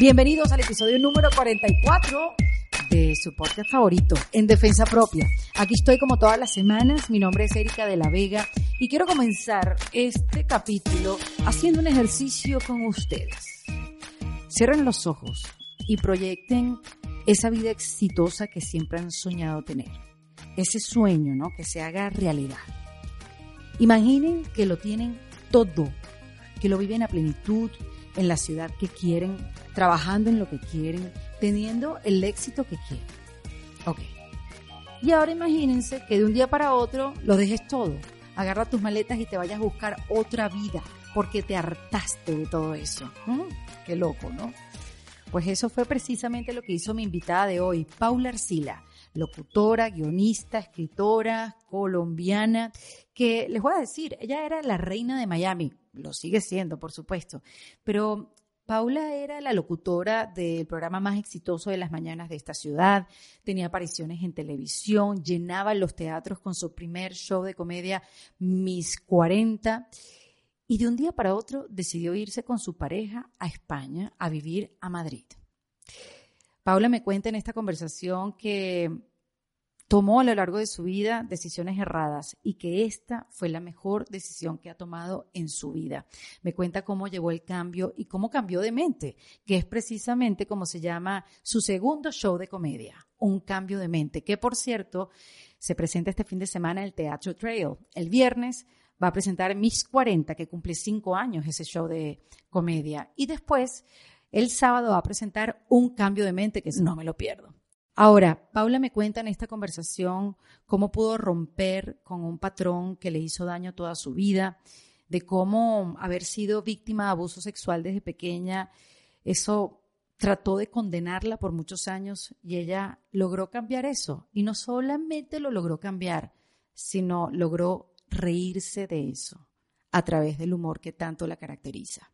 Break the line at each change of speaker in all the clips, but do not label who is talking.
Bienvenidos al episodio número 44 de su podcast favorito, En Defensa Propia. Aquí estoy como todas las semanas, mi nombre es Erika de la Vega y quiero comenzar este capítulo haciendo un ejercicio con ustedes. Cierren los ojos y proyecten esa vida exitosa que siempre han soñado tener. Ese sueño, ¿no? Que se haga realidad. Imaginen que lo tienen todo, que lo viven a plenitud en la ciudad que quieren, trabajando en lo que quieren, teniendo el éxito que quieren. Ok. Y ahora imagínense que de un día para otro lo dejes todo. Agarra tus maletas y te vayas a buscar otra vida porque te hartaste de todo eso. Qué loco, ¿no? Pues eso fue precisamente lo que hizo mi invitada de hoy, Paula Arcila, locutora, guionista, escritora, colombiana, que les voy a decir, ella era la reina de Miami, lo sigue siendo, por supuesto, pero Paula era la locutora del programa más exitoso de las mañanas de esta ciudad, tenía apariciones en televisión, llenaba los teatros con su primer show de comedia Mis 40 y de un día para otro decidió irse con su pareja a España a vivir a Madrid. Paula me cuenta en esta conversación que tomó a lo largo de su vida decisiones erradas y que esta fue la mejor decisión que ha tomado en su vida. Me cuenta cómo llevó el cambio y cómo cambió de mente, que es precisamente como se llama su segundo show de comedia, Un cambio de mente, que por cierto se presenta este fin de semana en el Teatro Trail. El viernes va a presentar Miss 40, que cumple cinco años ese show de comedia. Y después el sábado va a presentar un cambio de mente que no me lo pierdo. Ahora, Paula me cuenta en esta conversación cómo pudo romper con un patrón que le hizo daño toda su vida, de cómo haber sido víctima de abuso sexual desde pequeña, eso trató de condenarla por muchos años y ella logró cambiar eso. Y no solamente lo logró cambiar, sino logró reírse de eso a través del humor que tanto la caracteriza.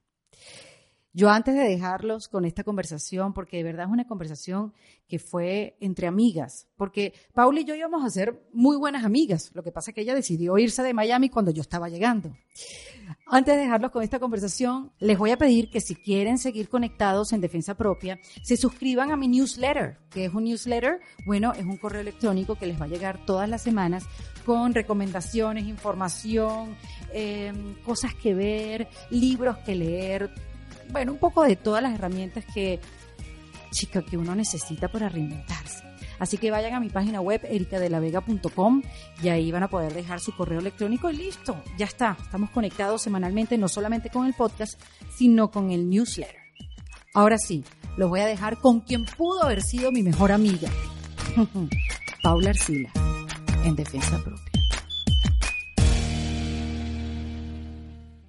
Yo antes de dejarlos con esta conversación, porque de verdad es una conversación que fue entre amigas, porque Paula y yo íbamos a ser muy buenas amigas, lo que pasa es que ella decidió irse de Miami cuando yo estaba llegando. Antes de dejarlos con esta conversación, les voy a pedir que si quieren seguir conectados en defensa propia, se suscriban a mi newsletter, que es un newsletter, bueno, es un correo electrónico que les va a llegar todas las semanas con recomendaciones, información, eh, cosas que ver, libros que leer, bueno, un poco de todas las herramientas que, chica, que uno necesita para reinventarse. Así que vayan a mi página web ericadelavega.com y ahí van a poder dejar su correo electrónico y listo, ya está. Estamos conectados semanalmente no solamente con el podcast, sino con el newsletter. Ahora sí, los voy a dejar con quien pudo haber sido mi mejor amiga, Paula Arcila, en defensa propia.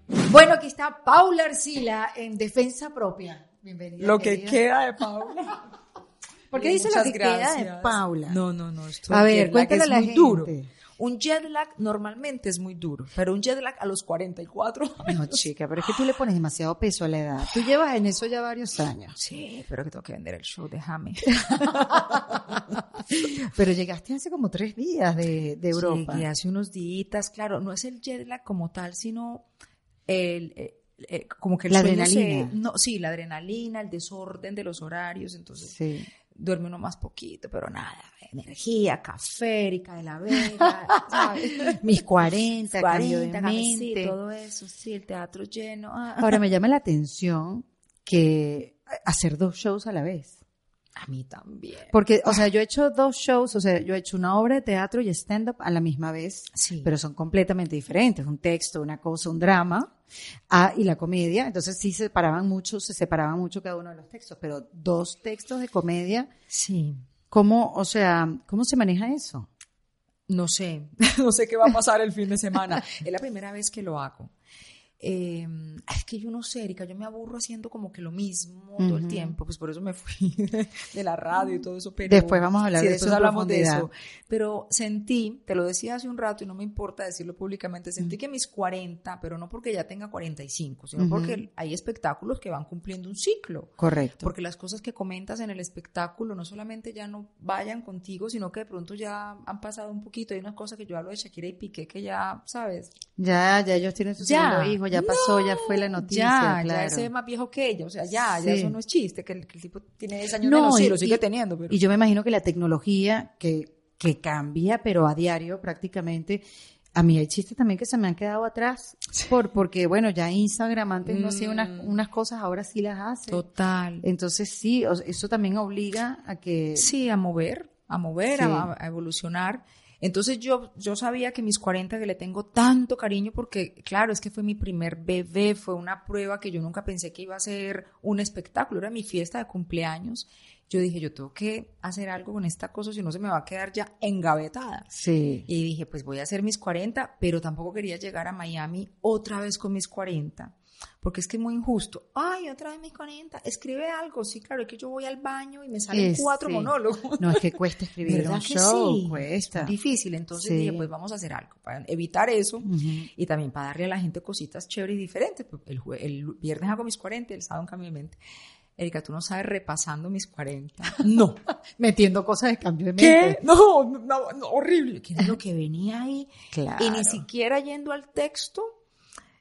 Bueno, aquí está Paula Arcila en defensa propia. Bienvenida.
Lo que queda de Paula.
¿Por qué dice lo que queda de Paula?
No, no, no. Esto
a ver, cuéntale
es
a la
muy
gente.
duro. Un jet lag normalmente es muy duro, pero un jet lag a los 44
No, chica, pero es que tú le pones demasiado peso a la edad. Tú llevas en eso ya varios años.
Sí, pero que tengo que vender el show, déjame.
Pero llegaste hace como tres días de, de Europa.
Llegué hace unos días, claro, no es el jet lag como tal, sino el, eh, eh, como que el
La
sueño
adrenalina.
se- no, sí, la adrenalina, el desorden de los horarios, entonces
Sí.
duerme uno más poquito, pero nada, energía, café, Erika de la Vega, ¿sabes?
Mis 40, cambio de
40, sí,
mente.
todo eso, sí, el teatro lleno. ah.
Ahora me llama la atención que hacer dos shows a la vez.
A mí también.
Porque, o sea, yo he hecho dos shows, o sea, yo he hecho una obra de teatro y stand-up a la misma vez,
Sí.
pero son completamente diferentes. Un texto, una cosa, un drama, ah, y la comedia. Entonces sí se separaban mucho, se separaban mucho cada uno de los textos, pero dos textos de comedia,
Sí.
¿cómo, o sea, cómo se maneja eso?
No sé, no sé qué va a pasar el fin de semana. es la primera vez que lo hago. Eh, es que yo no sé, Erika, yo me aburro haciendo como que lo mismo todo el tiempo, pues por eso me fui de, de la radio y todo eso. Pero,
Después vamos a hablar
sí,
de eso
hablamos de eso. Pero sentí, te lo decía hace un rato y no me importa decirlo públicamente, sentí que mis 40, pero no porque ya tenga 45, sino porque hay espectáculos que van cumpliendo un ciclo.
Correcto.
Porque las cosas que comentas en el espectáculo no solamente ya no vayan contigo, sino que de pronto ya han pasado un poquito. Hay unas cosas que yo hablo de Shakira y Piqué que ya, ¿sabes?
Ya, ya ellos tienen su
Ya.
Ya pasó, ya fue la noticia.
Ya,
claro.
ya se ve más viejo que ella, o sea, ya, ya eso no es chiste, que el, que el tipo tiene 10 años
No,
menos, sí,
y-
lo sigue
y-
teniendo, pero...
Y yo me imagino que la tecnología que, que cambia, pero a diario prácticamente, a mí hay chistes también que se me han quedado atrás, por, porque bueno, ya Instagram antes no hacía unas,
Mm.
unas cosas, ahora sí las hace.
Total.
Entonces sí, eso también obliga a que...
Sí, a mover, a mover,
Sí.
a, a evolucionar. Entonces yo, yo sabía que mis 40, que le tengo tanto cariño, porque claro, es que fue mi primer bebé, fue una prueba que yo nunca pensé que iba a ser un espectáculo, era mi fiesta de cumpleaños. Yo dije, yo tengo que hacer algo con esta cosa, si no se me va a quedar ya engavetada.
Sí.
Y dije, pues voy a hacer mis 40, pero tampoco quería llegar a Miami otra vez con mis 40, porque es que es muy injusto. Ay, otra vez mis 40, escribe algo. Sí, claro, es que yo voy al baño y me salen
Es,
cuatro
sí.
monólogos.
No es que cuesta escribir
¿Verdad
un show,
sí?
cuesta.
Difícil, entonces
Sí.
dije, pues vamos a hacer algo para evitar eso
Ujú.
y también para darle a la gente cositas chéveres y diferentes. Pues, El, el viernes hago mis 40, el sábado cambio de mente. Erika, tú no sabes repasando mis 40. No.
Metiendo cosas de cambio de
¿Qué?
mente.
No, no, no, horrible. ¿Qué era lo que venía ahí?
Claro.
Y ni siquiera yendo al texto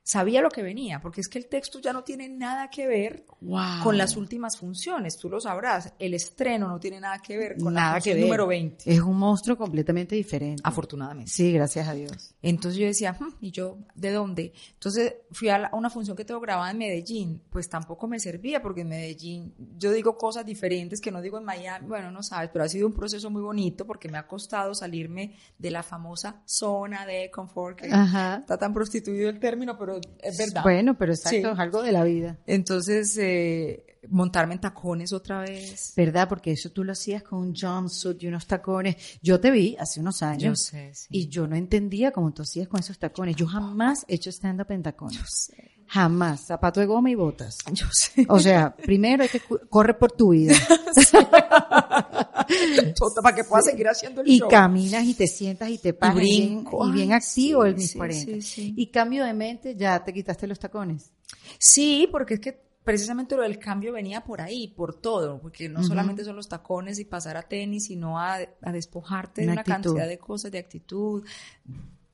sabía lo que venía, porque es que el texto ya no tiene nada que ver
Wow.
con las últimas funciones, tú lo sabrás, el estreno no tiene nada que ver con
Nada
la
que ver.
número 20,
Es un monstruo completamente diferente.
afortunadamente.
Sí, gracias a Dios.
Entonces yo decía, "Hmm, ¿y yo de dónde? Entonces fui a, la- a una función que tengo grabada en Medellín, pues tampoco me servía porque en Medellín yo digo cosas diferentes que no digo en Miami, bueno, no sabes, pero ha sido un proceso muy bonito porque me ha costado salirme de la famosa zona de confort, que
Ajá.
está tan prostituido el término, pero es verdad.
Bueno, pero exacto,
Sí.
es algo de la vida.
Entonces, eh, montarme en tacones otra vez.
¿Verdad? Porque eso tú lo hacías con un jumpsuit y unos tacones. Yo te vi hace unos años.
Yo sé, sí.
Y yo no entendía cómo tú hacías con esos tacones. Yo jamás he hecho stand-up en tacones. Jamás. Zapato de goma y botas.
Yo sé.
O sea, primero hay que corre por tu vida.
Tota, para que pueda seguir haciendo el
Y
show.
caminas y te sientas y te paras y bien,
brinco.
y bien activo
sí,
el mis
sí,
40.
sí, sí.
Y cambio de mente, ya te quitaste los tacones.
Sí, porque es que precisamente lo del cambio venía por ahí, por todo, porque no solamente son los tacones y pasar a tenis, sino a, a despojarte de
Una
una
actitud.
cantidad de cosas, de actitud.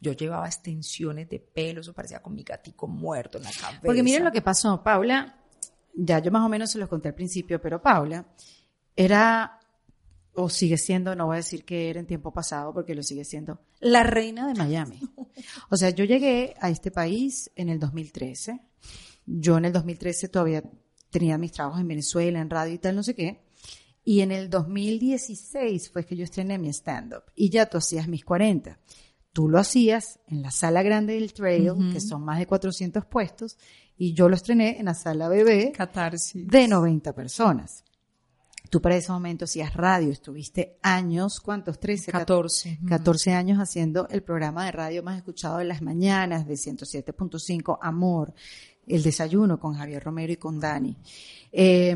Yo llevaba extensiones de pelo, eso parecía con mi gatico muerto en la cabeza.
Porque miren lo que pasó, Paula, ya yo más o menos se los conté al principio, pero Paula era, o sigue siendo, no voy a decir que era en tiempo pasado, porque lo sigue siendo, la reina de Miami. O sea, yo llegué a este país en el 2013. Yo en el 2013 todavía tenía mis trabajos en Venezuela, en radio y tal, no sé qué. Y en el 2016 fue que yo estrené mi stand-up. Y ya tú hacías mis 40. Tú lo hacías en la sala grande del Trail, que son más de 400 puestos, y yo lo estrené en la sala bebé
Catarsis.
de 90 personas. Tú para ese momento hacías radio, estuviste años, ¿cuántos? 13,
14.
14 años haciendo el programa de radio más escuchado de las mañanas de 107.5, Amor, El Desayuno con Javier Romero y con Dani. Eh,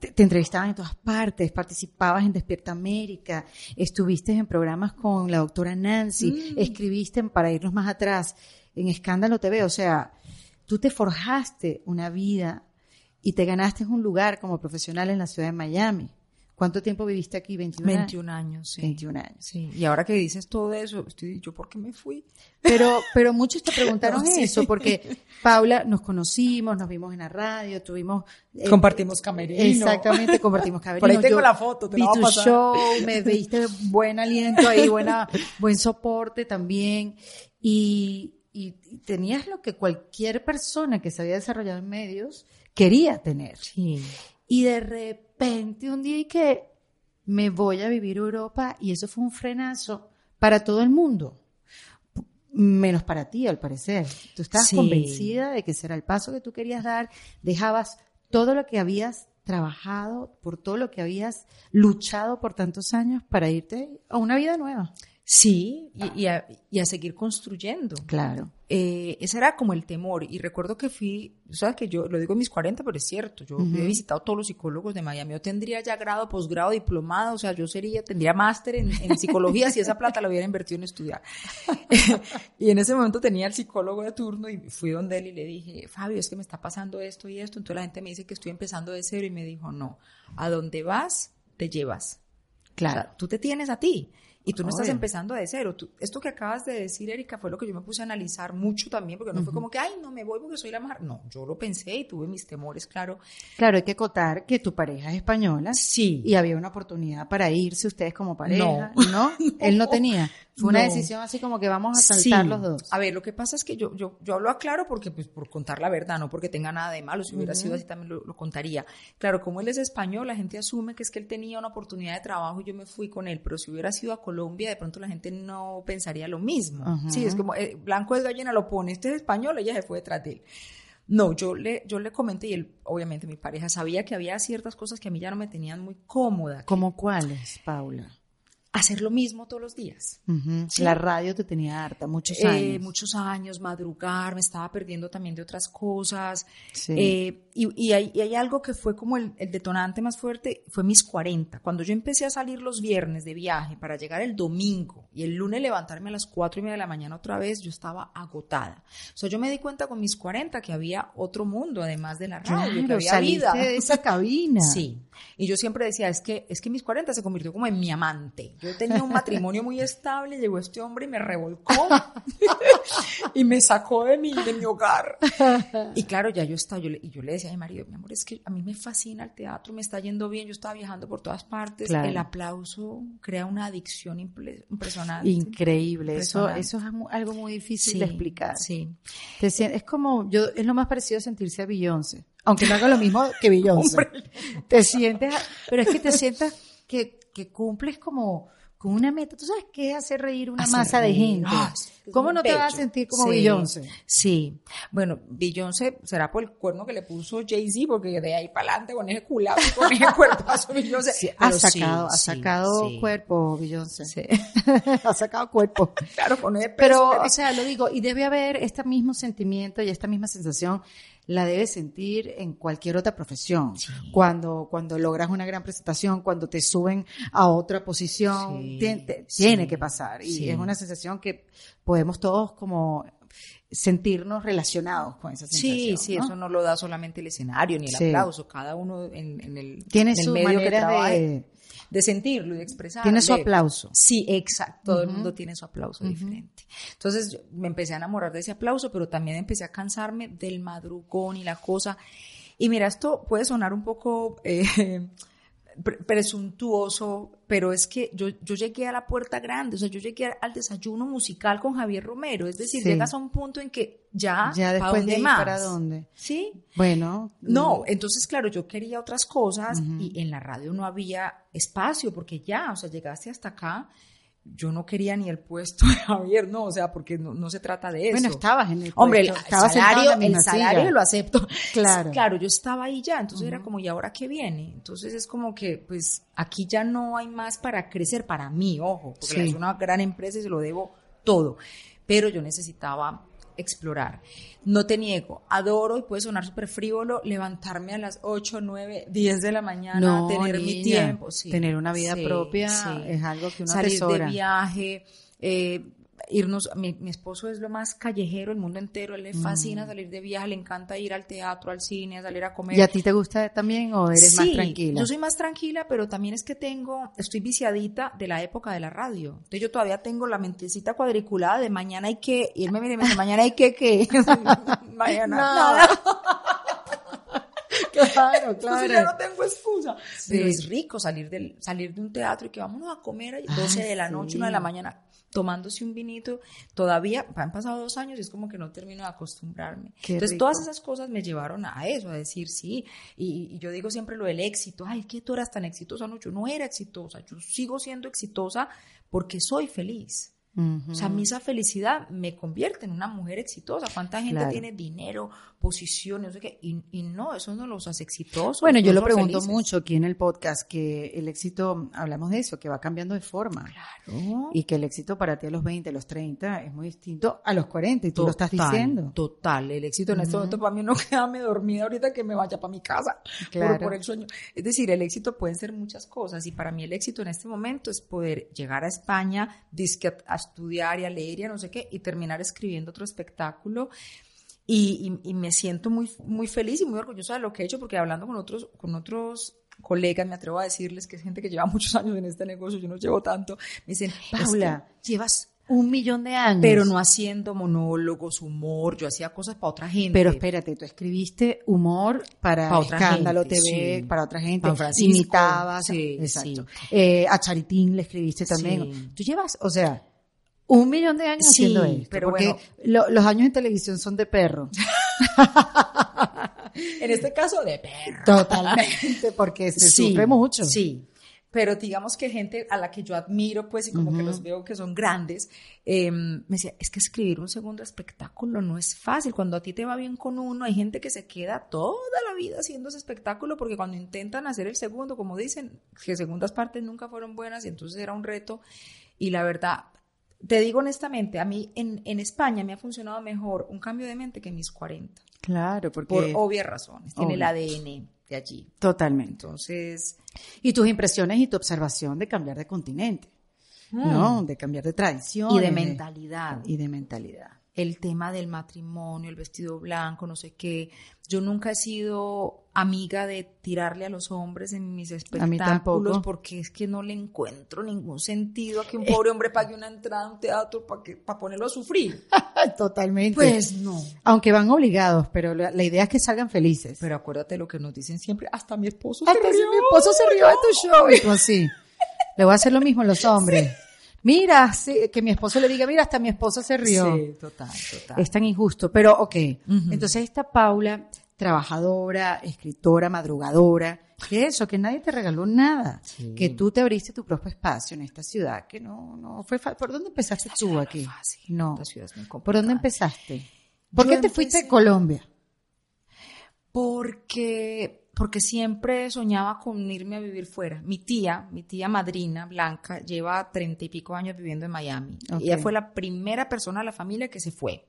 te, te entrevistaban en todas partes, participabas en Despierta América, estuviste en programas con la doctora Nancy, escribiste en Para irnos más atrás, en Escándalo TV, o sea, tú te forjaste una vida y te ganaste un lugar como profesional en la ciudad de Miami. ¿Cuánto tiempo viviste aquí? 21 años.
21 años, sí.
21 años.
Sí, y ahora que dices todo eso, estoy yo por qué me fui.
Pero, pero muchos te preguntaron
No, sí.
eso, porque Paula, nos conocimos, nos vimos en la radio, tuvimos... eh,
Compartimos camerino.
Exactamente, compartimos camerino.
Por ahí tengo
Yo
la foto, te
vi
la voy a
tu
pasar.
show, me diste buen aliento ahí, buena, buen soporte también. Y- y tenías lo que cualquier persona que se había desarrollado en medios quería tener.
Sí.
Y de repente un día y que me voy a vivir a Europa y eso fue un frenazo para todo el mundo. Menos para ti, al parecer. Tú estabas
Sí.
convencida de que ese era el paso que tú querías dar. Dejabas todo lo que habías trabajado, por todo lo que habías luchado por tantos años para irte a una vida nueva.
Sí, y, y a, y a seguir construyendo.
Claro.
Eh, ese era como el temor. Y recuerdo que fui, sabes que yo lo digo en mis 40, pero es cierto. Yo he visitado todos los psicólogos de Miami. Yo tendría ya grado, posgrado, diplomado. O sea, yo sería, tendría máster en, en psicología si esa plata la hubiera invertido en estudiar. y en ese momento tenía el psicólogo de turno y fui donde él y le dije, Fabio, es que me está pasando esto y esto. Entonces la gente me dice que estoy empezando de cero y me dijo, no, a donde vas, te llevas. O
Claro.
sea, tú te tienes a ti. Y tú no estás empezando de cero. esto que acabas de decir, Erika, fue lo que yo me puse a analizar mucho también, porque no fue como que, ay, no me voy porque soy la mejor. No, yo lo pensé y tuve mis temores, claro.
Claro, hay que acotar que tu pareja es española.
Sí.
Y había una oportunidad para irse ustedes como pareja. No. ¿No? Él no tenía. Fue una decisión así como que vamos a saltar los dos.
A ver, lo que pasa es que yo, yo, yo hablo aclaro porque, pues, por contar la verdad, no porque tenga nada de malo. Si hubiera sido así también lo, contaría. Claro, como él es español, la gente asume que es que él tenía una oportunidad de trabajo y yo me fui con él. Pero si hubiera sido a Colombia, de pronto la gente no pensaría lo mismo. Sí, es como, eh, Blanco de gallina, lo pone, este es español, ella se fue detrás de él. No, yo le, yo le comenté y él, obviamente mi pareja sabía que había ciertas cosas que a mí ya no me tenían muy cómoda.
¿Cómo cuáles, Paula?
Hacer lo mismo todos los días.
La radio te tenía harta, muchos
eh,
años.
muchos años, madrugar, me estaba perdiendo también de otras cosas. Eh, y, hay, algo que fue como el, detonante más fuerte, fue mis 40. Cuando yo empecé a salir los viernes de viaje para llegar el domingo y el lunes levantarme a las 4 y media de la mañana otra vez, yo estaba agotada. O sea, yo me di cuenta con mis 40 que había otro mundo además de la radio, que había vida.
de esa cabina.
Sí. Y yo siempre decía, es que, es que mis 40 se convirtió como en mi amante. Yo tenía un matrimonio muy estable, llegó este hombre y me revolcó y me sacó de mi, de mi hogar. Y claro, ya yo estaba, yo le, y yo le decía a mi marido, mi amor, es que a mí me fascina el teatro, me está yendo bien, yo estaba viajando por todas partes, el aplauso crea una adicción impresionante.
Increíble, Eso, eso es algo muy difícil de explicar.
Sí.
es como, yo, es lo más parecido a sentirse a Beyoncé, aunque no haga lo mismo que Beyoncé. te sientes, pero es que te sientas que, que cumples como con una meta. ¿Tú sabes qué es hacer reír una masa de gente? Ah, ¿Cómo no te vas a sentir como sí, Beyoncé?
Sí. Bueno, Beyoncé será por el cuerno que le puso Jay-Z, porque de ahí para adelante con ese culado, con ese cuerpazo Beyoncé.
ha sacado, ha sacado cuerpo Beyoncé. Sí. ha sacado cuerpo.
Claro, con ese
Pero, o sea, lo digo, y debe haber este mismo sentimiento y esta misma sensación la debes sentir en cualquier otra profesión. Cuando, cuando logras una gran presentación, cuando te suben a otra posición, tiene, que pasar. Y es una sensación que podemos todos como sentirnos relacionados con esa sensación.
Sí, sí, eso no lo da solamente el escenario ni el aplauso, cada uno en, el,
tiene su medio manera de
de sentirlo y de expresarlo.
Tiene su aplauso.
Sí, exacto. Todo el mundo tiene su aplauso diferente. Entonces yo me empecé a enamorar de ese aplauso, pero también empecé a cansarme del madrugón y la cosa. Y mira, esto puede sonar un poco eh, presuntuoso, pero es que yo, yo llegué a la puerta grande, o sea, yo llegué al desayuno musical con Javier Romero, es decir, llegas a un punto en que ya,
ya después de más? ¿para dónde?
Sí.
Bueno.
No, entonces, claro, yo quería otras cosas y en la radio no había espacio porque ya, o sea, llegaste hasta acá yo no quería ni el puesto de Javier, no, o sea, porque no, se trata de eso.
Bueno, estabas en el
puesto. Hombre, el salario, el salario lo acepto.
Claro.
Claro, yo estaba ahí ya, entonces era como, ¿y ahora qué viene? Entonces es como que, pues, aquí ya no hay más para crecer para mí, ojo, porque es una gran empresa y se lo debo todo. Pero yo necesitaba explorar. No te niego, adoro y puede sonar súper frívolo levantarme a las 8, 9, 10 de la mañana, tener mi tiempo.
tener una vida propia es algo que uno
Salir de viaje, eh, irnos, mi, esposo es lo más callejero el mundo entero, él le fascina mm. salir de viaje, le encanta ir al teatro, al cine, a salir a comer.
¿Y a ti te gusta también o eres más tranquila?
Yo soy más tranquila, pero también es que tengo, estoy viciadita de la época de la radio. Entonces yo todavía tengo la mentecita cuadriculada de mañana hay que, irme, mire, mañana hay que, que, mañana nada.
Claro, claro.
Entonces ya no tengo excusa. Pero es rico salir, del, salir de un teatro y que vámonos a comer a 12 de la noche, 1 de la mañana tomándose un vinito, todavía han pasado dos años y es como que no termino de acostumbrarme. Entonces todas esas cosas me llevaron a eso, a decir sí, y, yo digo siempre lo del éxito, ay, que tú eras tan exitosa, no, yo no era exitosa, yo sigo siendo exitosa porque soy feliz. O sea, a mí esa felicidad me convierte en una mujer exitosa. ¿Cuánta gente tiene dinero, posiciones, no sé qué? Y, no, eso no los hace exitosos.
Bueno, yo lo pregunto mucho aquí en el podcast, que el éxito, hablamos de eso, que va cambiando de forma.
Claro.
Y que el éxito para ti a los 20, a los 30 es muy distinto a los 40, y tú lo estás diciendo.
Total, el éxito en este momento para mí no quedarme dormida ahorita que me vaya para mi casa claro. por, el sueño. Es decir, el éxito pueden ser muchas cosas y para mí el éxito en este momento es poder llegar a España, disque a estudiar y a leer y a no sé qué, y terminar escribiendo otro espectáculo. Y, me siento muy, muy feliz y muy orgullosa de lo que he hecho, porque hablando con otros, con otros colegas, me atrevo a decirles que es gente que lleva muchos años en este negocio, yo no llevo tanto, me dicen,
Paula, llevas un millón de años.
Pero no haciendo monólogos, humor, yo hacía cosas para otra gente.
Pero espérate, tú escribiste humor para,
otra
Escándalo
gente,
TV,
sí.
para otra gente, imitabas,
sí,
exacto.
sí.
Eh, a Charitín le escribiste también. Tú llevas, o sea, un millón de años
Sí,
haciendo esto,
pero
porque
bueno.
lo- los años en televisión son de perro.
en este caso de perro.
Totalmente, porque se sufre mucho.
Sí. Pero digamos que gente a la que yo admiro, pues, y como que los veo que son grandes, eh, me decía, es que escribir un segundo espectáculo no es fácil. Cuando a ti te va bien con uno, hay gente que se queda toda la vida haciendo ese espectáculo porque cuando intentan hacer el segundo, como dicen, que segundas partes nunca fueron buenas y entonces era un reto. Y la verdad, te digo honestamente, a mí en, en España me ha funcionado mejor un cambio de mente que mis 40,
Claro, porque
por obvias razones. Tiene el ADN de allí.
totalmente.
Entonces,
Y tus impresiones y tu observación de cambiar de continente, ¿no? De cambiar de tradición.
Mm. y de mentalidad.
Y de mentalidad.
El tema del matrimonio, el vestido blanco, no sé qué. Yo nunca he sido amiga de tirarle a los hombres en mis espectáculos porque es que no le encuentro ningún sentido a que un pobre hombre pague una entrada a un teatro para para ponerlo a sufrir.
Totalmente.
Pues no.
Aunque van obligados, pero la, la idea es que salgan felices.
Pero acuérdate lo que nos dicen siempre, hasta mi esposo
Hasta
se rió.
mi esposo se rió de tu show. Y tú así. Le voy a hacer lo mismo a los hombres. Mira, sí, que mi esposo le diga, mira, hasta mi esposo se rió.
Sí, total, total.
Es tan injusto. Pero, ok. Entonces, esta Paula, trabajadora, escritora, madrugadora, que eso, que nadie te regaló nada.
Sí.
Que tú te abriste tu propio espacio en esta ciudad, que no, no fue fácil. ¿Por dónde empezaste tú aquí?
fácil.
No.
Esta ciudad es muy
¿Por dónde empezaste? ¿Por
Yo
qué te fuiste de
empecé-
Colombia?
Porque, porque siempre soñaba con irme a vivir fuera. Mi tía, mi tía madrina, Blanca, lleva treinta y pico años viviendo en Miami.
Ok.
Ella fue la primera persona de la familia que se fue.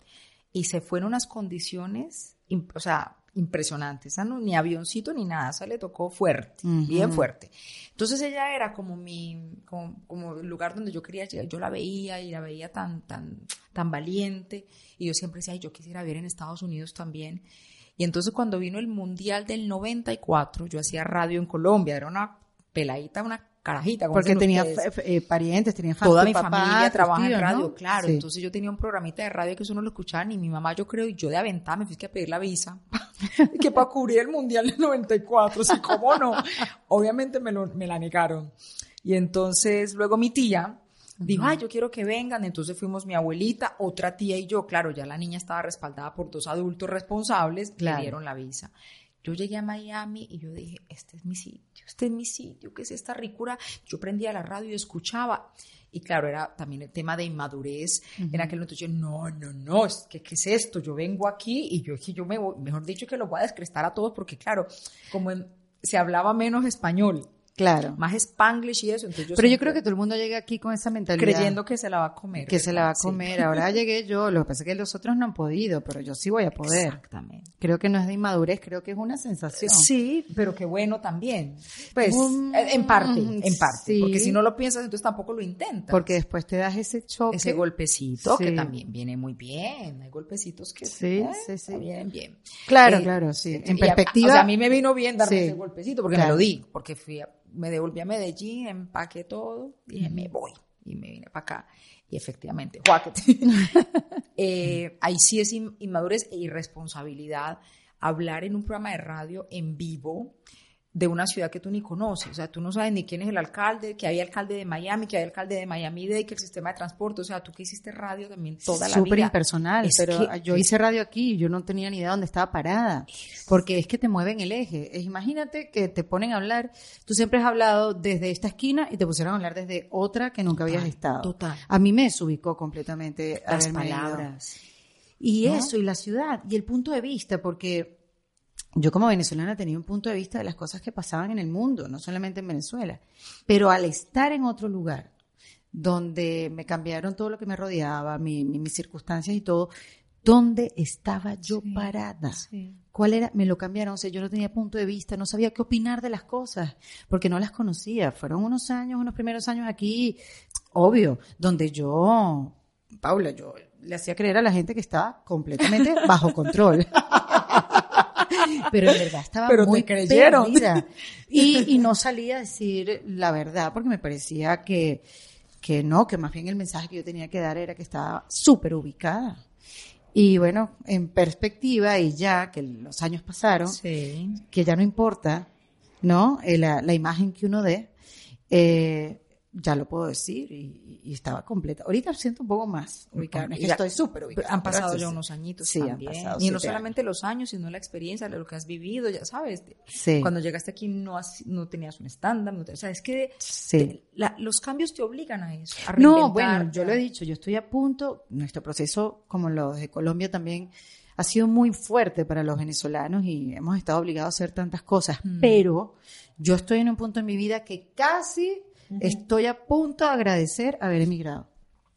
Y se fue en unas condiciones, o sea, impresionantes. No, ni avioncito ni nada, esa le tocó fuerte,
Ujú.
bien fuerte. Entonces ella era como mi, como, como el lugar donde yo quería llegar. Yo la veía y la veía tan, tan, tan valiente. Y yo siempre decía, "Ay, yo quisiera vivir en Estados Unidos también. Y entonces cuando vino el Mundial del 94, yo hacía radio en Colombia, era una peladita, una carajita.
Porque tenía eh, parientes, tenía fa-
Toda mi
papá,
familia trabaja en radio,
¿no?
claro.
Sí.
Entonces yo tenía un programita de radio que eso no lo escuchaba ni mi mamá, yo creo, y yo de aventada me fui a pedir la visa. que para cubrir el Mundial del 94, sí, cómo no. Obviamente me, lo, me la negaron. Y entonces luego mi tía dijo, ay, yo quiero que vengan. Entonces fuimos mi abuelita, otra tía y yo. Claro, ya la niña estaba respaldada por dos adultos responsables
Claro.
que dieron la visa. Yo llegué a Miami y yo dije, este es mi sitio, este es mi sitio, ¿qué es esta ricura? Yo prendía la radio y escuchaba. Y claro, era también el tema de inmadurez. En aquel momento yo, no, no, no, que, ¿qué es esto? Yo vengo aquí y yo, que yo me voy, mejor dicho, que los voy a descrestar a todos porque claro, como en- se hablaba menos español,
Claro.
más spanglish y eso, entonces yo
Pero yo creo que todo el mundo llega aquí con esa mentalidad.
creyendo que se la va a comer.
que se la va a comer. Ahora llegué yo, lo que pasa es que los otros no han podido, pero yo sí voy a poder.
Exactamente.
Creo que no es de inmadurez, creo que es una sensación.
Sí, pero qué bueno también. Pues,
Mm,
en parte, en parte.
sí.
Porque si no lo piensas, entonces tampoco lo intentas.
Porque después te das ese choque.
ese golpecito que también viene muy bien. Hay golpecitos que
Sí,
eh,
sí, sí.
vienen bien.
Claro,
Eh,
claro, sí. En
a-
perspectiva.
o sea, a mí me vino bien darme ese golpecito porque
Claro.
me lo di. Porque fui a- me devolví a Medellín, empaqué todo, dije, me voy. Y me vine para acá. Y efectivamente, juáquete. Eh, ahí sí es in- inmadurez e irresponsabilidad hablar en un programa de radio en vivo de una ciudad que tú ni conoces. O sea, tú no sabes ni quién es el alcalde, que hay alcalde de Miami, que hay alcalde de Miami-Dade, que el sistema de transporte. O sea, tú que hiciste radio también toda la vida.
Súper impersonal,
Es
pero
que-
yo hice radio aquí y yo no tenía ni idea dónde estaba parada, porque es que te mueven el eje. Imagínate que te ponen a hablar, tú siempre has hablado desde esta esquina y te pusieron a hablar desde otra que nunca habías estado.
total.
A mí me desubicó completamente
Las
ido.
palabras.
Y
¿no?
eso, y la ciudad, y el punto de vista, porque yo como venezolana tenía un punto de vista de las cosas que pasaban en el mundo, no solamente en Venezuela, pero al estar en otro lugar, donde me cambiaron todo lo que me rodeaba, mi- mi- mis circunstancias y todo, ¿dónde estaba yo
Sí,
parada?
sí.
¿Cuál era? Me lo cambiaron, o sea, yo no tenía punto de vista, no sabía qué opinar de las cosas, porque no las conocía. Fueron unos años, unos primeros años aquí, obvio, donde yo, Paula, yo le hacía creer a la gente que estaba completamente bajo control. pero en verdad estaba
Pero te
muy
creyeron.
perdida. Y, y no salía a decir la verdad porque me parecía que, que no, que más bien el mensaje que yo tenía que dar era que estaba súper ubicada. Y bueno, en perspectiva y ya que los años pasaron,
Sí.
que ya no importa, ¿no? Eh, la, la imagen que uno dé, eh, ya lo puedo decir y, y estaba completa. Ahorita siento un poco más ubicada, es que estoy súper ubicada.
Han pasado
pero
ya unos añitos
Sí, han pasado
y no solamente los años, sino la experiencia, lo que has vivido, ya sabes.
Sí.
Cuando llegaste aquí no, has- no tenías un estándar, no o sea, es que
Sí.
te- la- los cambios te obligan a eso. a
No, bueno, yo lo he dicho, yo estoy a punto, nuestro proceso, como lo de Colombia también, ha sido muy fuerte para los venezolanos y hemos estado obligados a hacer tantas cosas,
Mm.
pero yo estoy en un punto en mi vida que casi estoy a punto de agradecer haber emigrado.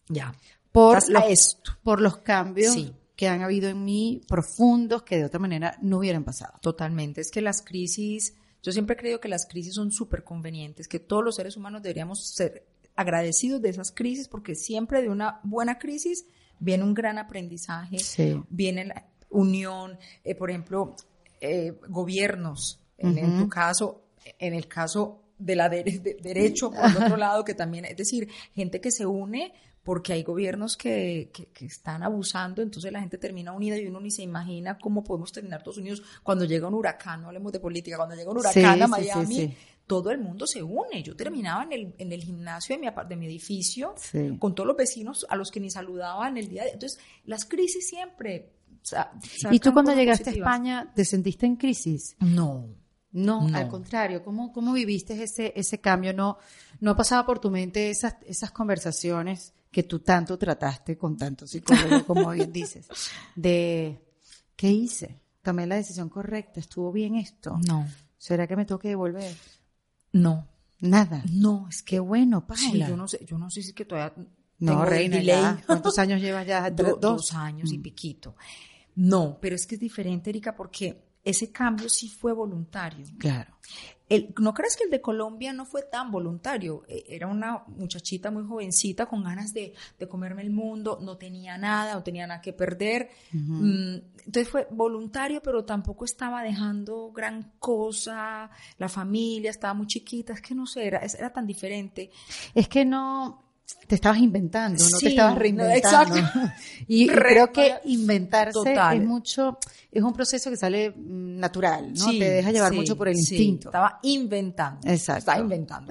Ya.
Por los,
esto.
por los cambios
Sí.
que han habido en mí profundos que de otra manera no hubieran pasado.
Totalmente. Es que las crisis, yo siempre creo que las crisis son súper convenientes, que todos los seres humanos deberíamos ser agradecidos de esas crisis, porque siempre de una buena crisis viene un gran aprendizaje,
Sí.
viene la unión, eh, por ejemplo, eh, gobiernos, en, en tu caso, en el caso de la de- de- derecho, por el otro lado, que también, es decir, gente que se une porque hay gobiernos que, que, que están abusando, entonces la gente termina unida y uno ni se imagina cómo podemos terminar todos unidos cuando llega un huracán, no hablemos de política, cuando llega un
Sí,
huracán a Miami,
sí, sí.
todo el mundo se une. Yo terminaba en el, en el gimnasio de mi, de mi edificio con todos los vecinos a los que ni saludaba en el día. de- Entonces, las crisis siempre... sa-
¿Y tú cuando llegaste a. España te sentiste en crisis?
No.
No,
No.
al contrario, ¿cómo, cómo viviste ese, ese cambio? ¿No, ¿No pasaba por tu mente esas, esas conversaciones que tú tanto trataste con tanto psicólogo, como bien dices, de ¿qué hice? ¿Tomé la decisión correcta? ¿Estuvo bien esto?
No.
¿Será que me tengo que devolver?
No.
Nada.
No, es que
Qué bueno, Paula.
Sí, yo no sé, yo no sé si es que todavía
No,
tengo
reina, ya. ¿Cuántos años llevas ya?
Do-
¿Dos?
dos años y piquito. No, pero es que es diferente, Erika, porque ese cambio sí fue voluntario.
Claro.
El- ¿No crees que el de Colombia no fue tan voluntario? Eh, Era una muchachita muy jovencita con ganas de, de comerme el mundo, no tenía nada, no tenía nada que perder. Mm, Entonces fue voluntario, pero tampoco estaba dejando gran cosa. La familia estaba muy chiquita, es que no sé, era, era tan diferente.
Es que no te estabas inventando, no
Sí,
te estabas reinventando.
exacto.
Y
Re-
creo que inventarse
Total.
es mucho, es un proceso que sale mm, natural, ¿no?
Sí,
te deja llevar
sí,
mucho por el
sí.
instinto.
Estaba inventando.
Exacto.
Estaba inventando.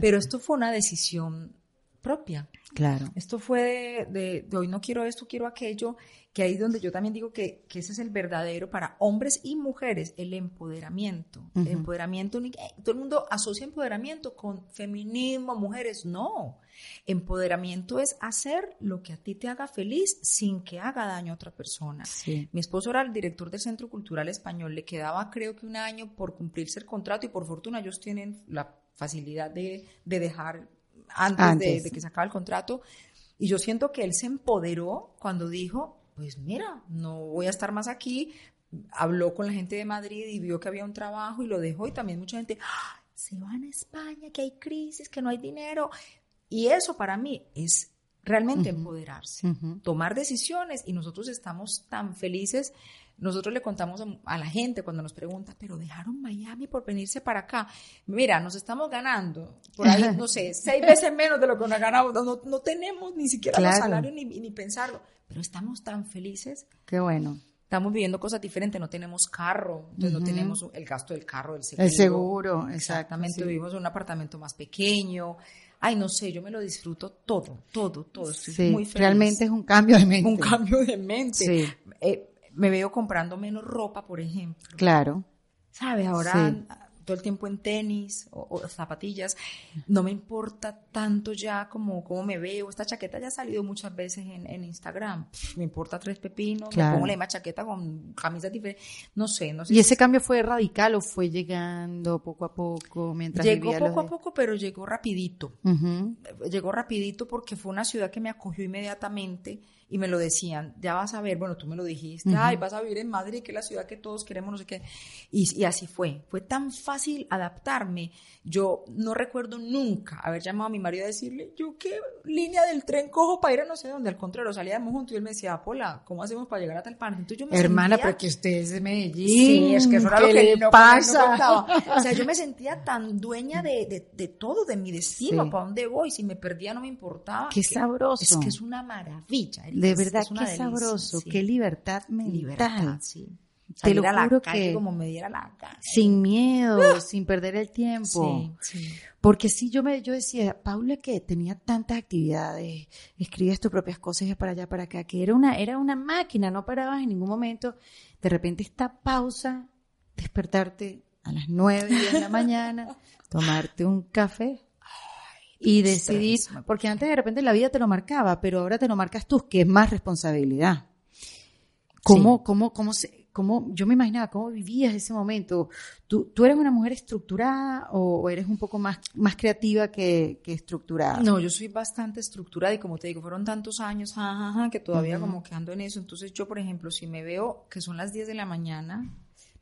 Pero esto fue una decisión propia.
Claro.
Esto fue de, de- de hoy no quiero esto, quiero aquello, que ahí es donde yo también digo que, que ese es el verdadero para hombres y mujeres, el empoderamiento. El empoderamiento, eh, todo el mundo asocia empoderamiento con feminismo, mujeres, no. Empoderamiento es hacer lo que a ti te haga feliz sin que haga daño a otra persona.
Sí.
Mi esposo era el director del Centro Cultural Español, le quedaba creo que un año por cumplirse el contrato y por fortuna ellos tienen la facilidad de, de dejar antes, De,
Antes.
de que se acabe el contrato. Y yo siento que él se empoderó cuando dijo, pues mira, no voy a estar más aquí. Habló con la gente de Madrid y vio que había un trabajo y lo dejó y también mucha gente, "Ah, se van a España, que hay crisis, que no hay dinero. Y eso para mí es realmente empoderarse,
Ujú.
tomar decisiones y nosotros estamos tan felices. Nosotros le contamos a, la gente cuando nos pregunta, pero dejaron Miami por venirse para acá. Mira, nos estamos ganando por ahí, no sé, seis veces menos de lo que nos ganamos. No, no- tenemos ni siquiera los
Claro.
salarios ni, ni pensarlo, pero estamos tan felices.
Qué bueno.
Estamos viviendo cosas diferentes, no tenemos carro, entonces no tenemos el gasto del carro, del seguro.
El seguro,
Exactamente,
sí.
vivimos en un apartamento más pequeño. Ay, no sé, yo me lo disfruto todo, todo, todo. Estoy
Sí,
muy feliz.
realmente es un cambio de mente.
un cambio de mente.
Sí.
Eh, me veo comprando menos ropa, por ejemplo.
Claro.
¿Sabe? Ahora
Sí.
todo el tiempo en tenis o, o zapatillas. No me importa tanto ya como cómo me veo. Esta chaqueta ya ha salido muchas veces en, en Instagram. Pff, me importa tres pepinos.
Claro.
Me pongo la misma chaqueta con camisas diferentes. No sé, no sé.
¿Y
si
ese cambio fue radical o fue llegando poco a poco mientras
Llegó
vivía
poco a poco, pero llegó rapidito. Llegó rapidito porque fue una ciudad que me acogió inmediatamente y me lo decían, ya vas a ver, bueno, tú me lo dijiste, ay, vas a vivir en Madrid, que es la ciudad que todos queremos, no sé qué. Y, y, así fue, fue tan fácil adaptarme. Yo no recuerdo nunca haber llamado a mi marido a decirle, yo qué línea del tren cojo para ir a no sé dónde, al contrario, salíamos juntos y él me decía, Pola, ¿cómo hacemos para llegar a tal parte? Entonces yo me
Hermana,
sentía...
pero que usted es de Medellín.
Sí, es que eso era
¿Qué
lo que
le
no-
pasa?
no o sea, yo me sentía tan dueña de, de, de todo, de mi destino,
Sí.
para dónde voy, si me perdía no me importaba.
Qué
Que-
sabroso.
Es que es una maravilla.
De
es-
verdad,
es
qué
delicia,
sabroso,
sí.
qué libertad mental.
libertad, sí.
Te lo
Salir a la
juro
calle
que-
como me diera la gana.
Sin miedo, sin perder el tiempo.
Sí, sí.
Porque sí, yo me yo decía, Paula que tenía tantas actividades, escribías tus propias cosas, ibas para allá, para acá, que era una, era una máquina, no parabas en ningún momento. De repente esta pausa, despertarte a las nueve de la mañana, tomarte un café y decidir, porque antes de repente la vida te lo marcaba, pero ahora te lo marcas tú, que es más responsabilidad. ¿Cómo, cómo, cómo, se, cómo, yo me imaginaba cómo vivías ese momento? ¿Tú, tú eres una mujer estructurada o, o eres un poco más, más creativa que, que estructurada?
No, yo soy bastante estructurada y como te digo, fueron tantos años ja, ja, ja, que todavía
Ujú.
como que ando en eso. Entonces yo, por ejemplo, si me veo que son las 10 de la mañana,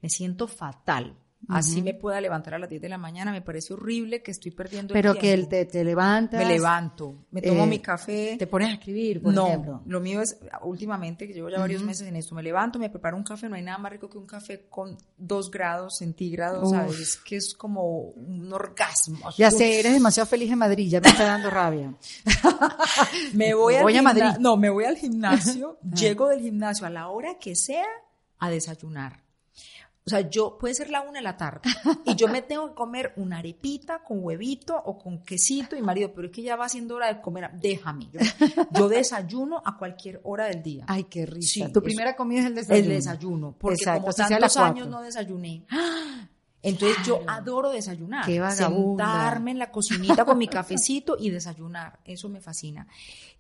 me siento fatal. Así me pueda levantar a las 10 de la mañana, me parece horrible que estoy perdiendo
Pero
el
que
tiempo.
te, te levantas.
Me levanto, me tomo
eh,
mi café.
Te pones a escribir, por
no,
ejemplo.
lo mío es, últimamente, que llevo ya varios meses en esto, me levanto, me preparo un café, no hay nada más rico que un café con dos grados centígrados,
Uf.
¿sabes? Es que es como un orgasmo.
Ya
Uf.
sé, eres demasiado feliz en Madrid, ya me está dando rabia.
Me voy,
Voy a Madrid.
No, me voy al gimnasio, llego del gimnasio a la hora que sea a desayunar. O sea, yo puede ser la una de la tarde y yo me tengo que comer una arepita con huevito o con quesito y marido, pero es que ya va siendo hora de comer. Déjame. Yo, desayuno a cualquier hora del día.
Ay, qué risa.
Sí,
tu primera comida es el desayuno.
El desayuno, porque
Exacto,
como tantos años no desayuné. Entonces yo adoro desayunar.
Qué.
Sentarme en la cocinita con mi cafecito y desayunar. Eso me fascina.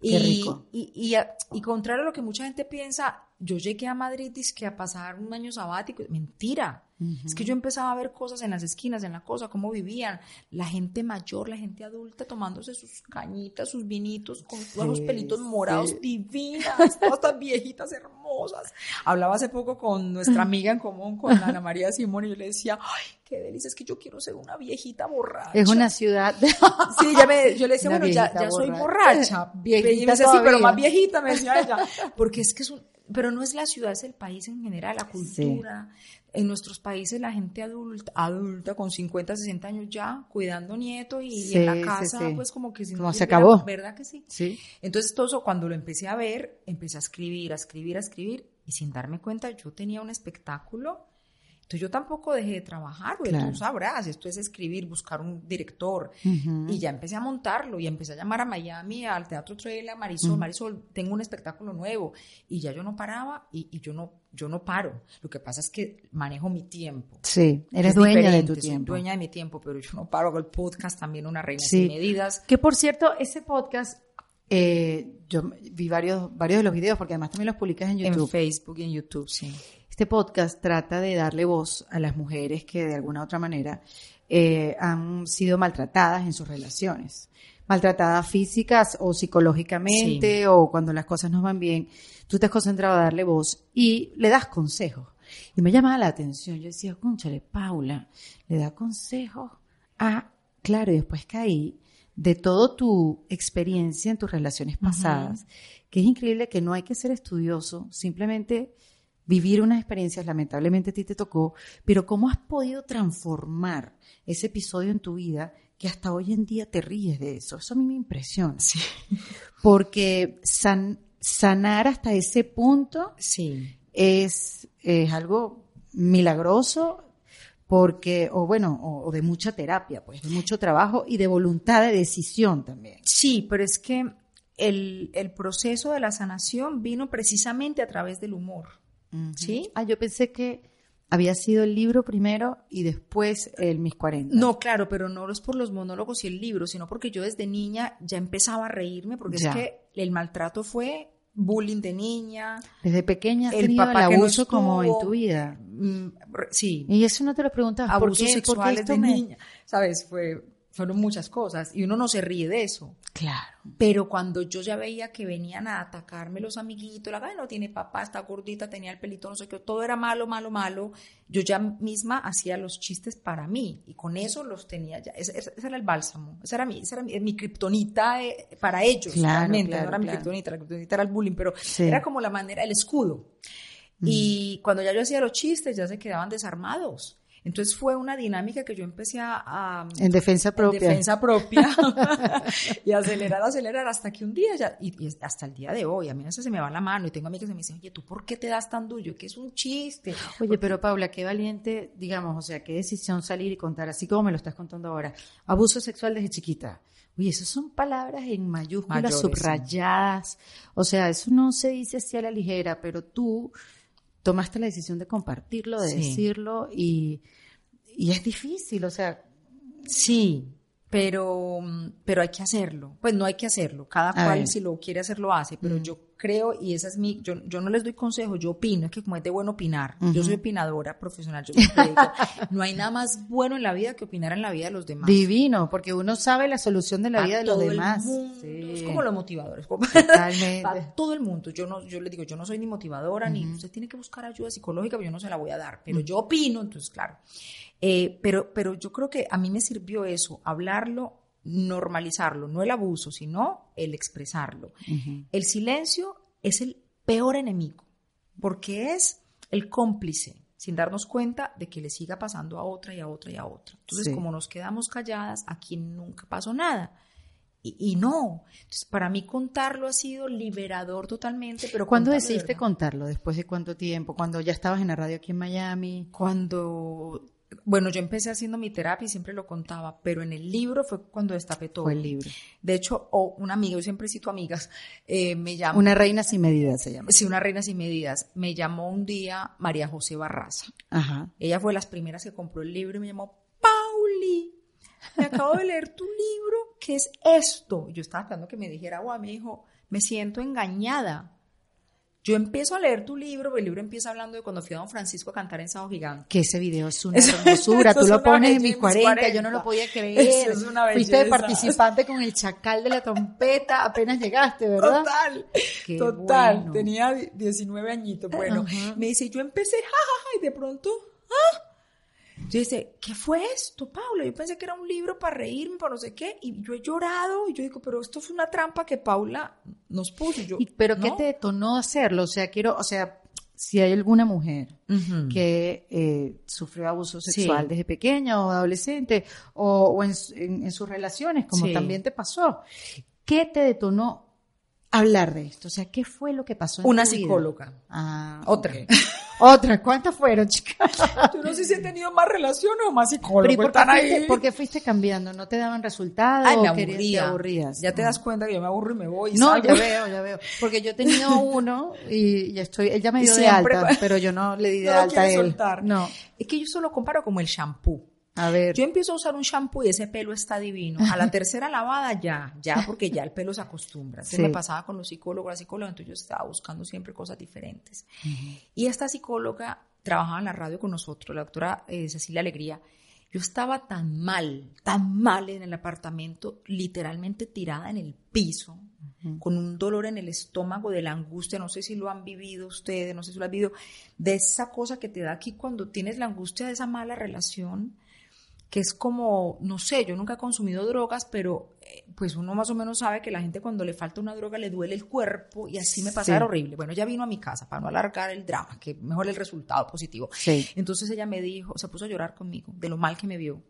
Qué
y,
rico.
Y, y, y contrario a lo que mucha gente piensa, yo llegué a Madrid que a pasar un año sabático. Mentira. Es que yo empezaba a ver cosas en las esquinas, en la cosa, cómo vivían. La gente mayor, la gente adulta tomándose sus cañitas, sus vinitos, con todos los pelitos morados,
sí.
divinas, todas estas viejitas hermosas. Hablaba hace poco con nuestra amiga en común, con Ana María Simón, y yo le decía, ay, qué delicia, es que yo quiero ser una viejita borracha.
Es una ciudad.
Sí, ya me, yo le decía,
Una
bueno, ya, ya soy
borracha. Viejita
y me decía, sí, pero más viejita, me decía ella. Porque es que es un, pero no es la ciudad, es el país en general, la cultura. En nuestros países la gente adulta, adulta con 50, 60 años ya, cuidando nietos y
Sí,
en la casa,
sí.
pues como que si no
se acabó.
¿Verdad que sí?
Sí.
Entonces todo eso cuando lo empecé a ver, empecé a escribir, a escribir, a escribir y sin darme cuenta yo tenía un espectáculo. Entonces yo tampoco dejé de trabajar, porque
Claro.
tú sabrás, esto es escribir, buscar un director. Y ya empecé a montarlo y empecé a llamar a Miami, al Teatro Trail, a Marisol. Marisol, tengo un espectáculo nuevo. Y ya yo no paraba y, y yo, no, yo no paro. Lo que pasa es que manejo mi tiempo.
Sí, eres
Es
dueña de tu
soy
tiempo.
dueña de mi tiempo, pero yo no paro. Hago el podcast también, una reina
Sí.
sin medidas.
Que por cierto, ese podcast, eh, yo vi varios, varios de los videos, porque además también los publicas en
En
YouTube.
Facebook y en YouTube, sí.
Este podcast trata de darle voz a las mujeres que de alguna u otra manera eh, han sido maltratadas en sus relaciones. Maltratadas físicas o psicológicamente o cuando las cosas no van bien. Tú te has concentrado a darle voz y le das consejos. Y me llamaba la atención. Yo decía, conchale, Paula, le da consejos a... Claro, y después caí de toda tu experiencia en tus relaciones pasadas, que es increíble que no hay que ser estudioso, simplemente vivir unas experiencias, lamentablemente a ti te tocó, pero cómo has podido transformar ese episodio en tu vida que hasta hoy en día te ríes de eso. Eso a mí me impresiona. Porque san- sanar hasta ese punto
Sí.
es, es algo milagroso porque, o bueno, o, o de mucha terapia, pues, de mucho trabajo y de voluntad de decisión también.
Sí, pero es que el, el proceso de la sanación vino precisamente a través del humor. ¿Sí?
Ah, yo pensé que había sido el libro primero y después el Mis 40.
No, claro, pero no es por los monólogos y el libro, sino porque yo desde niña ya empezaba a reírme, porque
Ya.
es que el maltrato fue bullying de niña.
Desde pequeña has
El
tenido el
papá no
abuso como en tu vida.
mm, sí,
Y eso no te lo preguntabas. ¿por
abusos
qué? ¿Por qué
sexuales
esto
de
me-
niña. ¿Sabes? Fue, fueron muchas cosas y uno no se ríe de eso.
Claro.
Pero cuando yo ya veía que venían a atacarme los amiguitos, la no tiene papá, está gordita, tenía el pelito, no sé qué, todo era malo, malo, malo, yo ya misma hacía los chistes para mí y con eso los tenía ya. Ese, era el bálsamo, esa era mi, esa era mi, kriptonita eh, para ellos, realmente, no era mi kriptonita, la kriptonita era el bullying, pero era como la manera, el escudo. Mm. Y cuando ya yo hacía los chistes, ya se quedaban desarmados. Entonces fue una dinámica que yo empecé a...
en defensa propia.
En defensa propia. y acelerar, acelerar, hasta que un día ya, y, hasta el día de hoy, a mí veces se me va la mano y tengo amigas que me dicen, oye, ¿tú por qué te das tan duro? Que es un chiste.
Oye, pero Paula, qué valiente, digamos, o sea, qué decisión salir y contar, así como me lo estás contando ahora. Abuso sexual desde chiquita. Oye, esas son palabras en mayúsculas, subrayadas. O sea, eso no se dice así a la ligera, pero tú tomaste la decisión de compartirlo, de decirlo y, y es difícil, o sea.
Sí, pero, pero hay que hacerlo. Pues no hay que hacerlo. Cada cual, si lo quiere hacer, lo hace. Pero mm. yo creo, y esa es mi. Yo, yo no les doy consejo, yo opino, es que como es de bueno opinar, yo soy opinadora profesional, yo digo, no hay nada más bueno en la vida que opinar en la vida de los demás.
Divino, porque uno sabe la solución de la vida de los demás.
Es como los motivadores. Totalmente. Para todo el mundo. Yo, no, yo les digo, yo no soy ni motivadora, ni usted tiene que buscar ayuda psicológica, pero yo no se la voy a dar. Pero yo opino, entonces, claro. Eh, pero, pero yo creo que a mí me sirvió eso, hablarlo, normalizarlo, no el abuso, sino el expresarlo. El silencio es el peor enemigo, porque es el cómplice, sin darnos cuenta de que le siga pasando a otra y a otra y a otra. Entonces, como nos quedamos calladas, aquí nunca pasó nada. Y, no. Entonces, para mí contarlo ha sido liberador totalmente. Pero
¿Cuándo decidiste contarlo? ¿Después de cuánto tiempo? ¿Cuando ya estabas en la radio aquí en Miami?
Cuando bueno, yo empecé haciendo mi terapia y siempre lo contaba, pero en el libro fue cuando destapé todo.
Fue el libro.
De hecho, o una amiga, yo siempre cito amigas, eh, me llamó.
Una reina sin medidas se llama.
Sí, una reina sin medidas. Me llamó un día María José Barraza. Ajá. Ella fue de las primeras que compró el libro y me llamó, Pauli, me acabo de leer tu libro, ¿qué es esto? Yo estaba esperando que me dijera, guau, me dijo, me siento engañada. Yo empiezo a leer tu libro, el libro empieza hablando de cuando fui a Don Francisco a cantar en Sao Gigante.
Que ese video es una hermosura, tú lo pones en mis 40, yo no lo podía creer. es una Fuiste de participante con el chacal de la trompeta, apenas llegaste, ¿verdad?
Total, total, tenía 19 añitos. Bueno, me dice, yo empecé, jajaja, y de pronto, ¡ah! Yo dice, ¿qué fue esto, Paula? Yo pensé que era un libro para reírme, para no sé qué, y yo he llorado, y yo digo, pero esto es una trampa que Paula nos puso. yo,
¿Pero qué te detonó hacerlo? O sea, quiero, o sea, si hay alguna mujer que eh, sufrió abuso sexual desde pequeña o adolescente, o, en, sus relaciones, como también te pasó, ¿qué te detonó hablar de esto? O sea, ¿qué fue lo que pasó? En
Una psicóloga. Ah, Otra.
Otra. ¿Cuántas fueron, chicas?
Yo no sé si he tenido más relaciones o más psicólogos.
¿Por qué, fuiste, ¿Por qué fuiste cambiando? ¿No te daban resultados?
Ay, me aburría. aburrías? Ya te das cuenta que yo me aburro y me voy.
no, ya veo, ya veo. Porque yo he tenido uno y ya estoy, él ya me dio de alta, pero yo no le di de alta a él. Soltar. No.
Es que yo solo comparo como el shampoo.
A ver.
Yo empiezo a usar un shampoo y ese pelo está divino. A la tercera lavada ya, ya, porque ya el pelo se acostumbra. Se me pasaba con los psicólogos, la psicóloga, entonces yo estaba buscando siempre cosas diferentes. Y esta psicóloga trabajaba en la radio con nosotros, la doctora eh, Cecilia Alegría. Yo estaba tan mal, tan mal en el apartamento, literalmente tirada en el piso, con un dolor en el estómago de la angustia. No sé si lo han vivido ustedes, no sé si lo han vivido, de esa cosa que te da aquí cuando tienes la angustia de esa mala relación que es como, no sé, yo nunca he consumido drogas, pero eh, pues uno más o menos sabe que la gente cuando le falta una droga le duele el cuerpo y así me pasa horrible. Bueno, ella vino a mi casa para no alargar el drama, que mejor el resultado positivo. Entonces ella me dijo, se puso a llorar conmigo de lo mal que me vio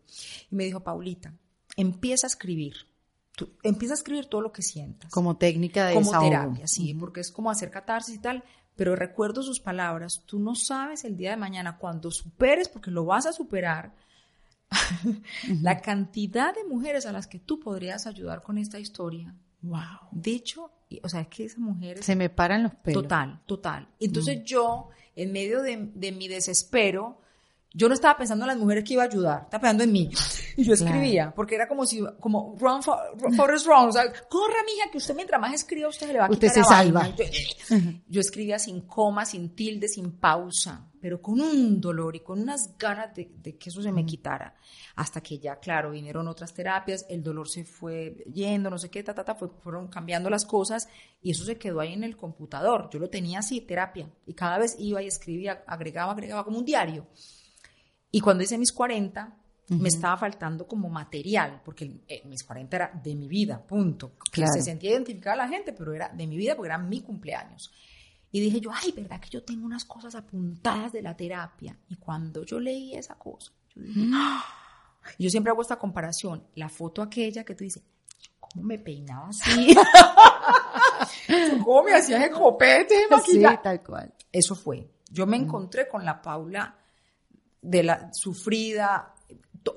y me dijo, Paulita, empieza a escribir. Tú, empieza a escribir todo lo que sientas.
Como técnica de
Como terapia, sí, porque es como hacer catarsis y tal. Pero recuerdo sus palabras, tú no sabes el día de mañana cuando superes, porque lo vas a superar, la cantidad de mujeres a las que tú podrías ayudar con esta historia.
Wow.
Dicho, o sea, es que esas mujeres...
Se me paran los pelos.
Total, total. Entonces mm. yo, en medio de, mi desespero, yo no estaba pensando en las mujeres que iba a ayudar, estaba pensando en mí. Y yo escribía, porque era como si, como run, for, Forrest run, o sea, corra, mija, que usted mientras más escriba, usted se le va a
Usted se salva.
Yo, yo, escribía sin coma, sin tilde, sin pausa pero con un dolor y con unas ganas de, que eso se me quitara. Hasta que ya, claro, vinieron otras terapias, el dolor se fue yendo, no sé qué, ta, ta, ta, fueron cambiando las cosas y eso se quedó ahí en el computador. Yo lo tenía así, terapia, y cada vez iba y escribía, agregaba, agregaba como un diario. Y cuando hice mis 40, me estaba faltando como material, porque eh, mis 40 era de mi vida, punto. Claro. Se sentía identificada la gente, pero era de mi vida porque era mi cumpleaños. Y dije yo, ay, ¿verdad que yo tengo unas cosas apuntadas de la terapia? Y cuando yo leí esa cosa, yo dije, mm. ¡Ah! yo siempre hago esta comparación, la foto aquella que tú dices, ¿cómo me peinaba así? ¿Cómo me hacía el copete
Sí, tal cual.
Eso fue. Yo me encontré con la Paula de la sufrida,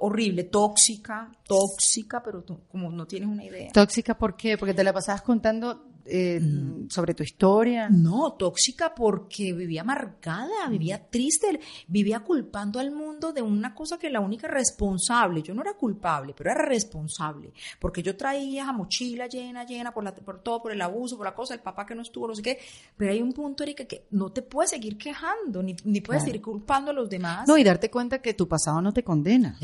horrible, tóxica, tóxica, pero tú como no tienes una idea.
¿Tóxica por qué? Porque te la pasabas contando eh, mm. sobre tu historia.
No, tóxica porque vivía amargada, vivía triste, vivía culpando al mundo de una cosa que la única responsable, yo no era culpable, pero era responsable, porque yo traía a mochila llena, llena por, la, por todo, por el abuso, por la cosa, el papá que no estuvo, no sé qué, pero hay un punto, Erika, que no te puedes seguir quejando, ni, ni puedes seguir culpando a los demás.
No, y darte cuenta que tu pasado no te condena.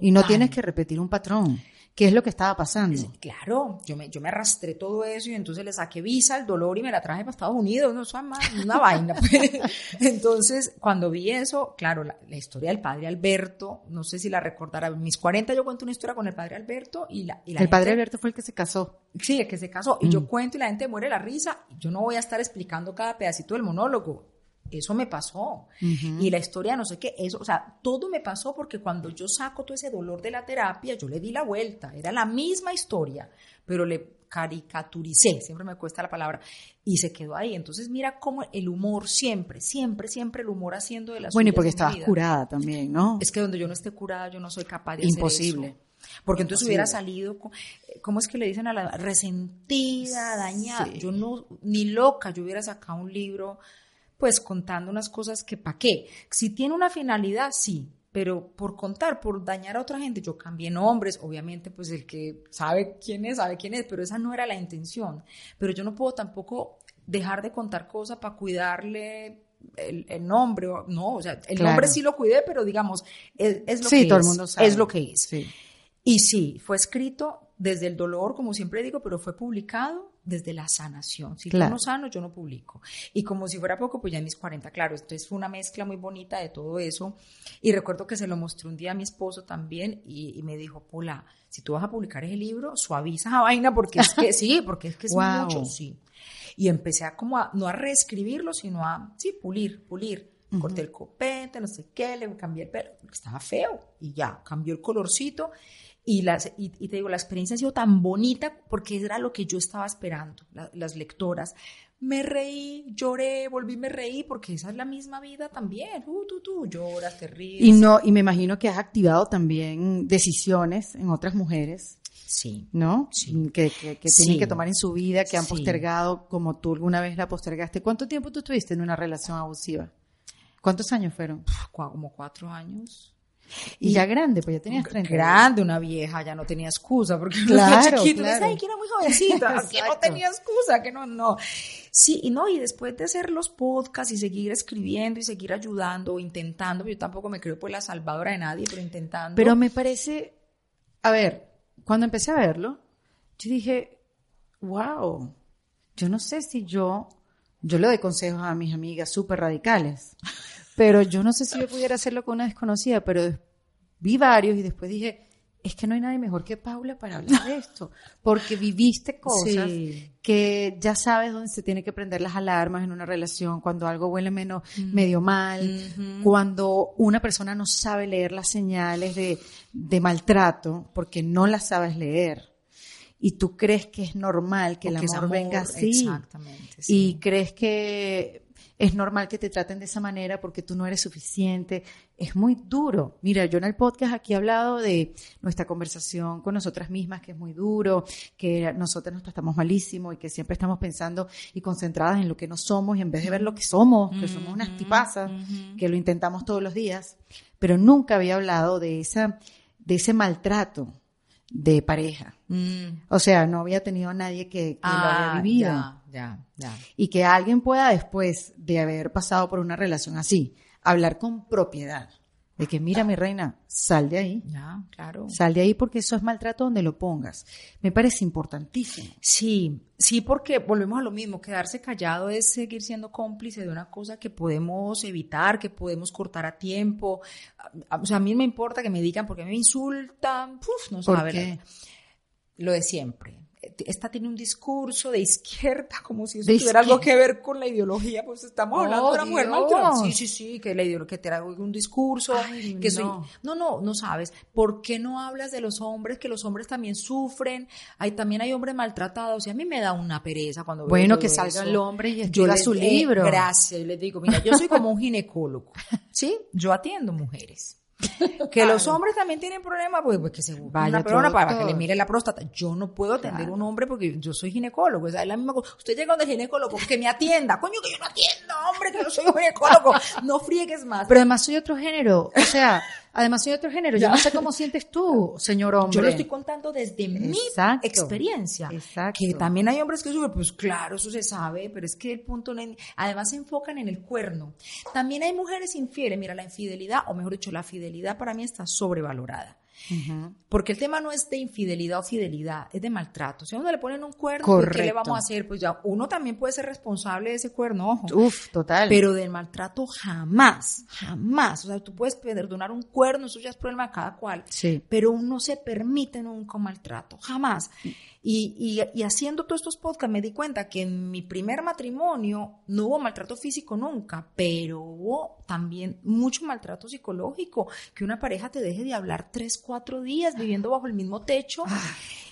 y no tienes que repetir un patrón. ¿Qué es lo que estaba pasando?
Claro, yo me, yo me arrastré todo eso y entonces le saqué visa al dolor y me la traje para Estados Unidos, no, eso es una vaina. Pues. Entonces, cuando vi eso, claro, la, historia del padre Alberto, no sé si la recordará, en mis 40 yo cuento una historia con el padre Alberto y la...
el padre Alberto fue el que se casó.
Sí, el que se casó. Y yo mm. cuento y la gente muere la risa. Yo no voy a estar explicando cada pedacito del monólogo eso me pasó. Y la historia, no sé qué, eso, o sea, todo me pasó porque cuando yo saco todo ese dolor de la terapia, yo le di la vuelta. Era la misma historia, pero le caricaturicé, siempre me cuesta la palabra, y se quedó ahí. Entonces, mira cómo el humor siempre, siempre, siempre el humor haciendo de las
Bueno, y porque estabas curada también, ¿no?
Es que donde yo no esté curada, yo no soy capaz de
Imposible.
hacer eso. Porque entonces hubiera salido, ¿cómo es que le dicen a la resentida, dañada? Yo no, ni loca, yo hubiera sacado un libro pues contando unas cosas que pa' qué. Si tiene una finalidad, sí, pero por contar, por dañar a otra gente, yo cambié nombres, obviamente pues el que sabe quién es, sabe quién es, pero esa no era la intención. Pero yo no puedo tampoco dejar de contar cosas para cuidarle el, nombre, no, o sea, el nombre sí lo cuidé, pero digamos, es, es lo
sí,
todo
el mundo sabe.
es lo que es. Y sí, fue escrito desde el dolor, como siempre digo, pero fue publicado desde la sanación. Si yo no sano, yo no publico. Y como si fuera poco, pues ya en mis 40, claro, entonces fue una mezcla muy bonita de todo eso. Y recuerdo que se lo mostré un día a mi esposo también y, me dijo, Pola, si tú vas a publicar ese libro, suaviza esa vaina porque es que sí, porque es que es mucho, sí. Y empecé a como a, no a reescribirlo, sino a, sí, pulir, pulir. Corté el copete, no sé qué, le cambié el pelo, porque estaba feo y ya, cambió el colorcito y, las, y, te digo, la experiencia ha sido tan bonita porque era lo que yo estaba esperando, las lectoras. Me reí, lloré, volví, me reí, porque esa es la misma vida también. Uh, tú, tú, lloras, te ríes.
Y, no, y me imagino que has activado también decisiones en otras mujeres.
Sí.
¿No? Sí. Que, que, tienen que tomar en su vida, que han postergado como tú alguna vez la postergaste. ¿Cuánto tiempo tú estuviste en una relación abusiva? ¿Cuántos años fueron?
Como cuatro años.
Y, ya grande, pues ya tenías 30.
Grande, una vieja, ya no tenía excusa, porque
claro,
chiquito,
claro.
Ay, que era muy jovencita, que no tenía excusa, que no, no. Sí, y no, y después de hacer los podcasts y seguir escribiendo y seguir ayudando, intentando, yo tampoco me creo pues la salvadora de nadie, pero intentando.
Pero me parece, a ver, cuando empecé a verlo, yo dije, wow, yo no sé si yo, yo le doy consejos a mis amigas súper radicales. Pero yo no sé si yo pudiera hacerlo con una desconocida, pero vi varios y después dije, es que no hay nadie mejor que Paula para hablar de esto, porque viviste cosas que ya sabes dónde se tiene que prender las alarmas en una relación, cuando algo huele menos, medio mal, cuando una persona no sabe leer las señales de, de maltrato porque no las sabes leer y tú crees que es normal que el amor, venga así.
Exactamente.
Y crees que es normal que te traten de esa manera porque tú no eres suficiente. Es muy duro. Mira, yo en el podcast aquí he hablado de nuestra conversación con nosotras mismas, que es muy duro, que nosotras nos tratamos malísimo y que siempre estamos pensando y concentradas en lo que no somos y en vez de ver lo que somos, que somos unas tipazas, que lo intentamos todos los días, pero nunca había hablado de esa, de ese maltrato de pareja. Mm. O sea, no había tenido a nadie que, lo había ah, vivido.
Ya, ya,
Y que alguien pueda después de haber pasado por una relación así, hablar con propiedad. De que, mira, mi reina, sal de ahí.
Ya, claro.
Sal de ahí porque eso es maltrato donde lo pongas. Me parece importantísimo.
Sí, sí, porque volvemos a lo mismo, quedarse callado es seguir siendo cómplice de una cosa que podemos evitar, que podemos cortar a tiempo. O sea, a mí me importa que me digan porque me insultan, Puf, no
¿Por
sabe.
qué?
Lo de siempre. Esta tiene un discurso de izquierda, como si eso
De
tuviera algo que ver con la ideología, pues estamos hablando
Oh,
de una mujer maltratada. Sí, sí, sí, que la ideología, que te hago un discurso,
Ay,
que soy...
no.
No, no, no sabes. ¿Por qué no hablas de los hombres? Que los hombres también sufren. Hay, también hay hombres maltratados. Y a mí me da una pereza cuando veo
Bueno, que salga
eso.
el hombre y escriba su
eh,
libro.
gracias. Yo les digo, mira, yo soy como un ginecólogo. ¿Sí? Yo atiendo mujeres. Que los hombres también tienen problemas, pues, pues que se
Vaya
una persona para que le mire la próstata. Yo no puedo atender a un hombre porque yo soy ginecólogo. Es la misma cosa. Usted llega donde el ginecólogo, que me atienda. Coño, que yo no atiendo, hombre, que yo soy un ginecólogo. No friegues más.
Pero además soy otro género. O sea, además soy otro género. Yo no sé cómo sientes tú, señor hombre.
Yo lo estoy contando desde mi experiencia.
Exacto.
Que también hay hombres que sufren, pues claro, eso se sabe, pero es que el punto, no es- además se enfocan en el cuerno. También hay mujeres infieles. Mira, la infidelidad, o mejor dicho, la fidelidad para mí está sobrevalorada. Porque el tema no es de infidelidad o fidelidad, es de maltrato. Si a uno le ponen un cuerno, pues, ¿qué le vamos a hacer? Pues ya uno también puede ser responsable de ese cuerno, ojo.
Uf, total.
Pero del maltrato jamás, jamás. O sea, tú puedes perdonar un cuerno, eso ya es problema de cada cual.
Sí.
Pero no se permite nunca un maltrato, jamás. Y, y, y haciendo todos estos podcasts me di cuenta que en mi primer matrimonio no hubo maltrato físico nunca, pero hubo también mucho maltrato psicológico, que una pareja te deje de hablar tres, cuatro días viviendo bajo el mismo techo.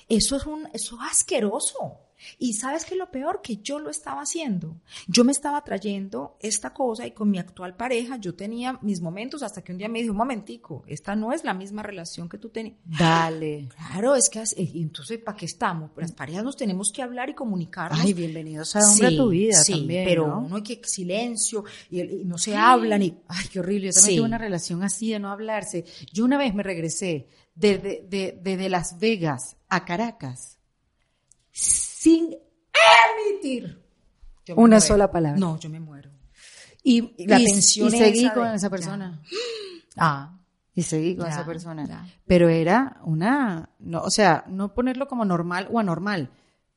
Eso es un, eso es asqueroso. Y sabes que lo peor que yo lo estaba haciendo. Yo me estaba trayendo esta cosa y con mi actual pareja yo tenía mis momentos hasta que un día me dijo, un momentico, esta no es la misma relación que tú tenías.
Dale.
Claro, es que entonces ¿para qué estamos? Las parejas nos tenemos que hablar y comunicarnos.
Ay, bienvenidos a hombre a tu vida
sí,
también.
pero
¿no?
uno hay que silencio y, y no se hablan y
Ay, qué horrible. Yo también
Sí.
tuve una relación así de no hablarse. Yo una vez me regresé desde de, de, de Las Vegas a Caracas sin emitir una
muero.
sola palabra.
No, yo me muero.
Y,
La
y-
tensión
y seguí
esa
con
de-
esa
ya.
persona.
Ah,
Y seguí con
Ya,
esa persona.
ya.
Pero era una, no, o sea, no ponerlo como normal o anormal.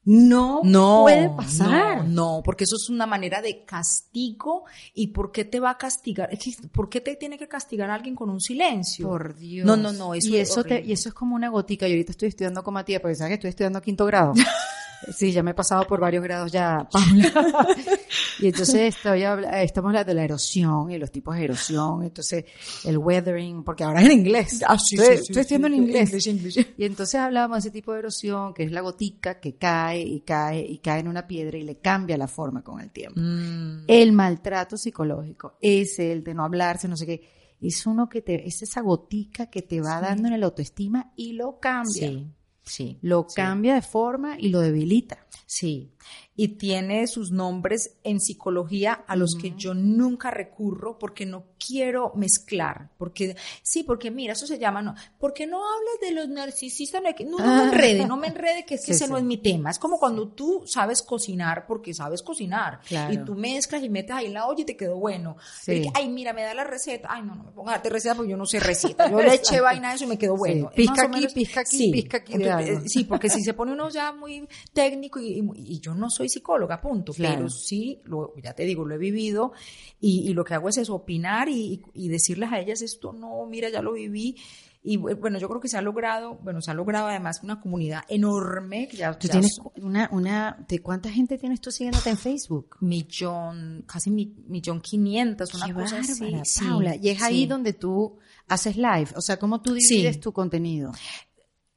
No,
no
puede pasar.
No, no, porque eso es una manera de castigo. ¿Y por qué te va a castigar? ¿Por qué te tiene que castigar a alguien con un silencio?
Por Dios.
No, no, no, eso
y
es
eso te, y eso es como una gotica. Yo ahorita estoy estudiando con Matías, porque sabes que estoy estudiando quinto grado. Sí, ya me he pasado por varios grados ya, Paula. y entonces estoy eh, estamos hablando de la erosión y los tipos de erosión, entonces el weathering, porque ahora es en inglés.
Ah, sí,
estoy,
sí, sí,
estoy estudiando en inglés.
English, English.
Y entonces hablábamos de ese tipo de erosión, que es la gotica que cae y cae y cae en una piedra y le cambia la forma con el tiempo.
Mm,
El maltrato psicológico, es el de no hablarse, no sé qué, es uno que te, es esa gotica que te va dando en la autoestima y lo cambia.
sí, sí.
Lo
sí.
cambia de forma y lo debilita.
Sí, y tiene sus nombres en psicología a los que yo nunca recurro porque no quiero mezclar, porque sí, porque mira, eso se llama, no, porque no hablas de los narcisistas, no, no, me enrede, no me enrede, que es que
Sí,
ese
sí.
no es mi tema, es como cuando tú sabes cocinar porque sabes cocinar,
Claro.
y tú mezclas y metes ahí en la olla y te quedó bueno,
Sí.
Pero que, ay, mira, me da la receta, ay, no, no me pongas a darte receta porque yo no sé receta, yo le eché vaina a eso y me quedó bueno.
Pizca aquí,
menos-
pizca aquí,
sí.
pizca aquí algo.
eh, Sí, porque si se pone uno ya muy técnico y, y- y yo no soy psicóloga, punto,
Claro.
pero sí, lo, ya te digo, lo he vivido y, y lo que hago es eso, opinar y, y decirles a ellas esto, no, mira, ya lo viví. Y bu- bueno, yo creo que se ha logrado, bueno, se ha logrado además una comunidad enorme. que Ya,
Tú
ya
tienes una, una, ¿de cuánta gente tienes tú siguiéndote en Facebook?
millón, casi mi, millón quinientas, una
Qué
cosa así.
bárbara,
sí,
Paula. Y es ahí donde tú haces live, o sea, cómo tú
Sí.
divides tu contenido.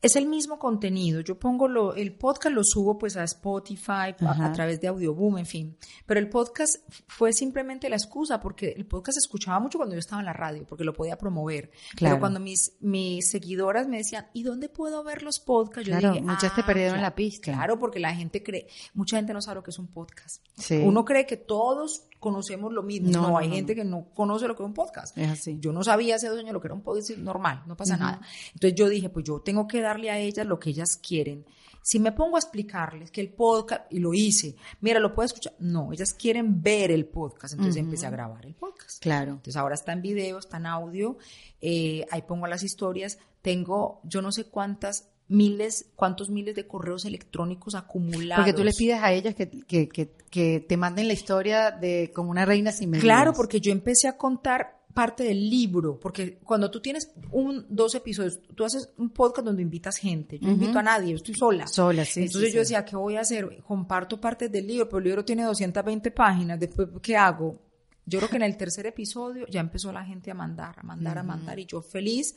Es el mismo contenido. Yo pongo lo, el podcast lo subo pues a Spotify, a, través de Audioboom, en fin. Pero el podcast fue simplemente la excusa porque el podcast se escuchaba mucho cuando yo estaba en la radio, porque lo podía promover.
Claro.
Pero cuando mis, mis seguidoras me decían, ¿y dónde puedo ver los podcasts? Yo
Claro,
dije,
muchas te
"Ah,
perdieron
claro".
la pista.
Claro, porque la gente cree, mucha gente no sabe lo que es un podcast.
Sí.
Uno cree que todos conocemos lo mismo.
No,
hay
no,
gente que no conoce lo que es un podcast.
Es así.
Yo no sabía hace dos años lo que era un podcast normal, no pasa nada. Entonces yo dije, pues yo tengo que darle a ellas lo que ellas quieren. Si me pongo a explicarles que el podcast, y lo hice, mira, lo puedes escuchar. No, ellas quieren ver el podcast, entonces empecé a grabar el podcast.
Claro.
Entonces ahora está en video, está en audio, eh, ahí pongo las historias. Tengo yo no sé cuántas miles, cuántos miles de correos electrónicos acumulados.
Porque tú le pides a ellas que, que, que, que te manden la historia de como una reina sin medidas.
Claro, porque yo empecé a contar parte del libro, porque cuando tú tienes un, dos episodios, tú haces un podcast donde invitas gente, yo no invito a nadie, yo estoy sola.
Sola, sí,
Entonces
sí,
yo
sí.
decía, ¿qué voy a hacer? Comparto partes del libro, pero el libro tiene 220 páginas, después, ¿qué hago? Yo creo que en el tercer episodio ya empezó la gente a mandar, a mandar, a mandar, y yo feliz,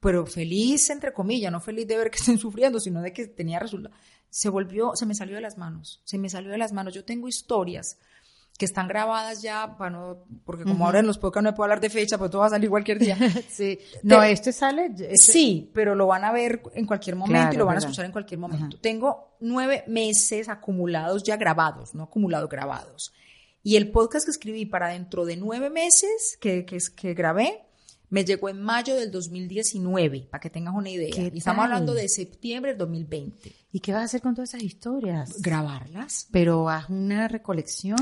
pero feliz entre comillas, no feliz de ver que estén sufriendo, sino de que tenía resultado. Se volvió, se me salió de las manos, se me salió de las manos. Yo tengo historias que están grabadas ya, para no- porque como ahora en los podcasts no puedo hablar de fecha, pues todo va a salir cualquier día.
Sí. No,
Te-
este sale. este-
Sí, pero lo van a ver en cualquier momento
Claro,
y lo van a escuchar en cualquier momento. Tengo nueve meses acumulados ya grabados, no acumulados, grabados. Y el podcast que escribí para dentro de nueve meses que, que, que grabé, me llegó en mayo del 2019, para que tengas una idea.
¿Qué
Y estamos hablando de septiembre del 2020.
¿Y qué vas a hacer con todas esas historias?
Grabarlas.
Pero haz una recolección.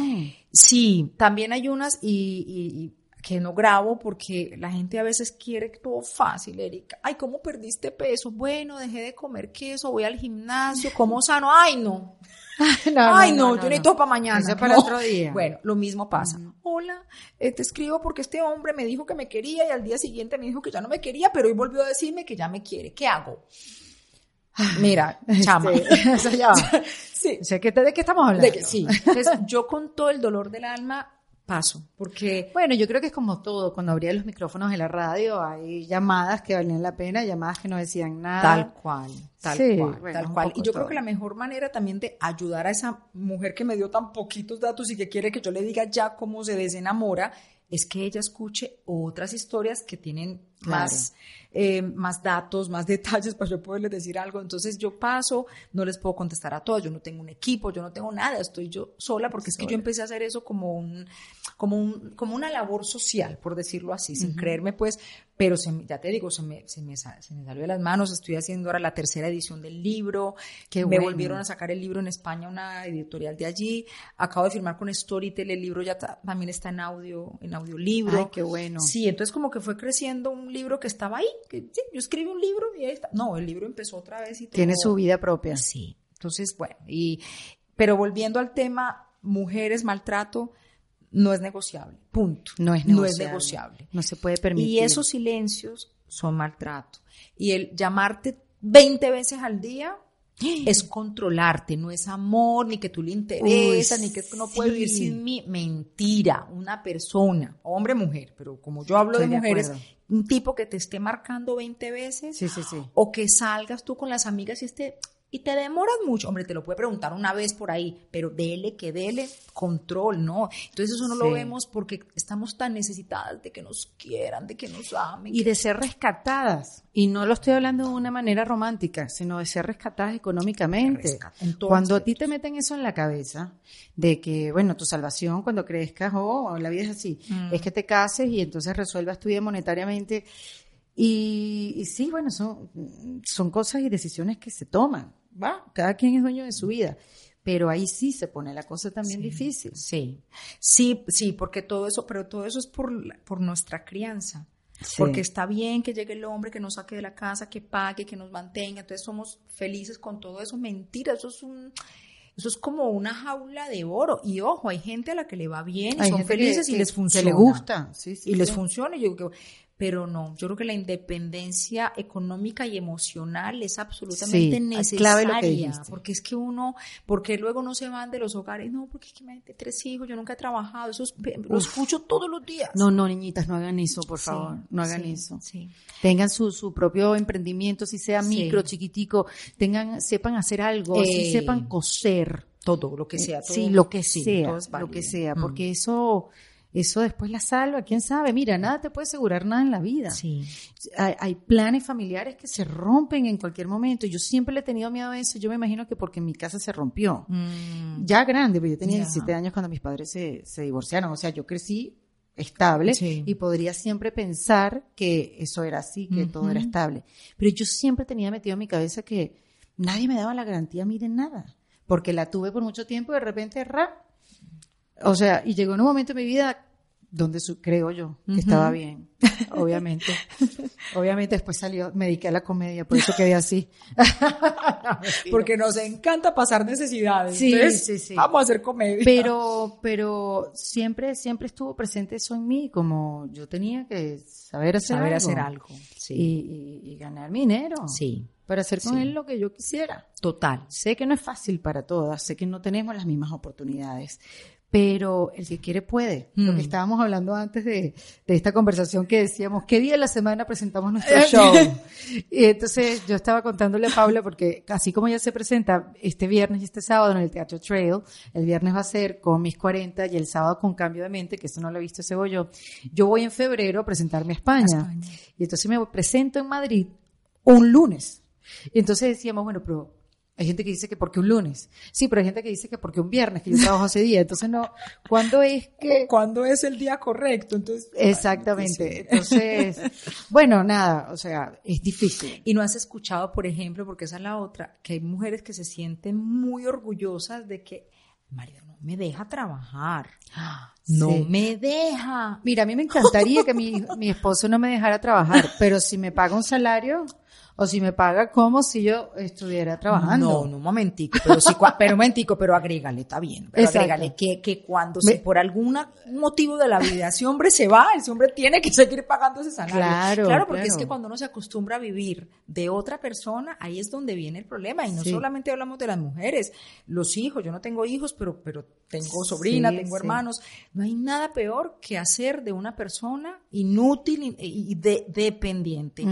Sí, también hay unas y, y- y que no grabo porque la gente a veces quiere todo fácil, Erika. Ay, ¿cómo perdiste peso? Bueno, dejé de comer queso, voy al gimnasio, como sano. Ay, no. Ay, no, yo necesito para mañana.
Eso es para
No.
otro día.
Bueno, lo mismo pasa. Hola, eh, te escribo porque este hombre me dijo que me quería y al día siguiente me dijo que ya no me quería, pero hoy volvió a decirme que ya me quiere. ¿Qué hago? Mira, chama.
Este, o sea, ya va.
Sí.
O sea, ¿qué- ¿de qué estamos hablando?
De que- sí. Entonces, yo con todo el dolor del alma paso, porque
Bueno, yo creo que es como todo. Cuando abría los micrófonos de la radio, hay llamadas que valían la pena, llamadas que no decían nada.
tal cual, tal
Sí,
cual,
bueno,
tal cual. Y yo
todo.
creo que la mejor manera también de ayudar a esa mujer que me dio tan poquitos datos y que quiere que yo le diga ya cómo se desenamora, es que ella escuche otras historias que tienen
Claro.
más, eh, más datos, más detalles para yo poderles decir algo. Entonces yo paso, no les puedo contestar a todas, yo no tengo un equipo, yo no tengo nada, estoy yo sola porque es que yo empecé a hacer eso como un, como un, como una labor social, por decirlo así, sin creerme pues, pero se ya te digo, se me, se me, se me salió de las manos, estoy haciendo ahora la tercera edición del libro,
Qué
me volvieron a sacar el libro en España, una editorial de allí, acabo de firmar con Storytel, el libro ya ta- también está en audio, en audiolibro.
Ay, qué bueno.
Sí, entonces como que fue creciendo un libro que estaba ahí, que sí, yo escribí un libro y ahí está. No, el libro empezó otra vez y
Tiene su vida propia.
Sí, entonces, bueno, y, pero volviendo al tema, mujeres, maltrato, no es negociable, punto.
No es
No es
negociable.
negociable.
No se puede permitir.
Y esos silencios son maltrato. Y el llamarte 20 veces al día es controlarte, no es amor, ni que tú le interesas,
Uy,
ni que no puede vivir sin mí. Mentira, una persona, hombre, mujer, pero como yo hablo
Estoy
de mujeres, un tipo que te esté marcando 20 veces
Sí, sí, sí.
o que salgas tú con las amigas y esté y te demoras mucho, hombre, te lo puede preguntar una vez por ahí, pero dele que dele control, ¿no? Entonces eso no lo vemos porque estamos tan necesitadas de que nos quieran, de que nos amen.
Y de ser rescatadas. Y no lo estoy hablando de una manera romántica, sino de ser rescatadas económicamente. Cuando a ti te meten eso en la cabeza, de que, bueno, tu salvación cuando crezcas, o la vida es así,
Mm.
es que te cases y entonces resuelvas tu vida monetariamente. Y, y sí, bueno, son, son cosas y decisiones que se toman, ¿va? Cada quien es dueño de su vida. Pero ahí sí se pone la cosa también difícil.
Sí, sí, sí, porque todo eso, pero todo eso es por, por nuestra crianza.
Sí.
Porque está bien que llegue el hombre, que nos saque de la casa, que pague, que nos mantenga. Entonces somos felices con todo eso. Mentira, eso es un, eso es como una jaula de oro. Y ojo, hay gente a la que le va bien y
Hay
son
que-
felices y les
que
funciona.
le gusta, sí, sí,
y les funciona. Y yo digo que, pero no, yo creo que la independencia económica y emocional es absolutamente
Sí,
necesaria.
clave.
Porque es que uno, porque luego no se van de los hogares, no, porque es que me tres hijos, yo nunca he trabajado, eso es- lo escucho todos los días.
No, no, niñitas, no hagan eso, por
Sí,
favor. No hagan
sí,
eso.
Sí.
tengan su, su propio emprendimiento, si sea
Sí.
micro, chiquitico, tengan, sepan hacer algo, si
Eh,
sepan coser.
Todo, lo que sea.
sí,
todo-
lo que
sí,
sea,
todo es
lo que sea,
Mm.
porque eso, eso después la salva, quién sabe. Mira, nada te puede asegurar nada en la vida.
Sí.
Hay, hay planes familiares que se rompen en cualquier momento. Yo siempre le he tenido miedo a eso. Yo me imagino que porque en mi casa se rompió.
Mm,
Ya grande, porque yo tenía
Ya.
17 años cuando mis padres se, se divorciaron. O sea, yo crecí estable
Sí.
y podría siempre pensar que eso era así, que todo era estable. Pero yo siempre tenía metido en mi cabeza que nadie me daba la garantía a mí de nada, porque la tuve por mucho tiempo y de repente, ra. O sea, y llegó en un momento en mi vida donde su- creo yo que estaba bien, obviamente. obviamente después salió, me dediqué a la comedia, por eso quedé así.
Porque nos encanta pasar necesidades.
Sí,
entonces,
sí, sí.
Vamos a hacer comedia.
Pero, pero siempre, siempre estuvo presente eso en mí, como yo tenía que saber hacer
saber
algo.
hacer algo.
Y,
Sí.
y- y ganar mi dinero.
sí.
Para hacer con
Sí.
él lo que yo quisiera.
Total.
Sé que no es fácil para todas, sé que no tenemos las mismas oportunidades, pero el que quiere puede. Lo
Mm.
que estábamos hablando antes de, de esta conversación que decíamos, ¿qué día de la semana presentamos nuestro show? y entonces yo estaba contándole a Paula, porque así como ella se presenta este viernes y este sábado en el Teatro Trail, el viernes va a ser con mis 40 y el sábado con Cambio de Mente, que eso no lo he visto ese bollo. Yo voy en febrero a presentarme a España.
España.
Y entonces me presento en Madrid un lunes. Y entonces decíamos, bueno, pero hay gente que dice que porque un lunes. Sí, pero hay gente que dice que porque un viernes, que yo trabajo ese día. Entonces no, ¿cuándo es que?
¿Cuándo es el día correcto? Entonces,
Exactamente. Entonces, bueno, nada, o sea, es difícil.
Y no has escuchado, por ejemplo, porque esa es la otra, que hay mujeres que se sienten muy orgullosas de que marido no me deja trabajar. No
Sí.
me deja.
Mira, a mí me encantaría que mi, mi esposo no me dejara trabajar, pero si me paga un salario o si me paga como si yo estuviera trabajando.
No, no, un momentico, pero cua- pero un momentico, pero agrégale, está bien, pero
Exacto.
agrégale que, que cuando si por algún motivo de la vida ese hombre se va, ese hombre tiene que seguir pagando ese salario.
Claro,
claro, porque
claro.
es que cuando uno se acostumbra a vivir de otra persona, ahí es donde viene el problema. Y no
Sí.
solamente hablamos de las mujeres, los hijos, yo no tengo hijos, pero, pero tengo sobrina,
Sí,
tengo
sí.
hermanos. No hay nada peor que hacer de una persona inútil y, y de- dependiente.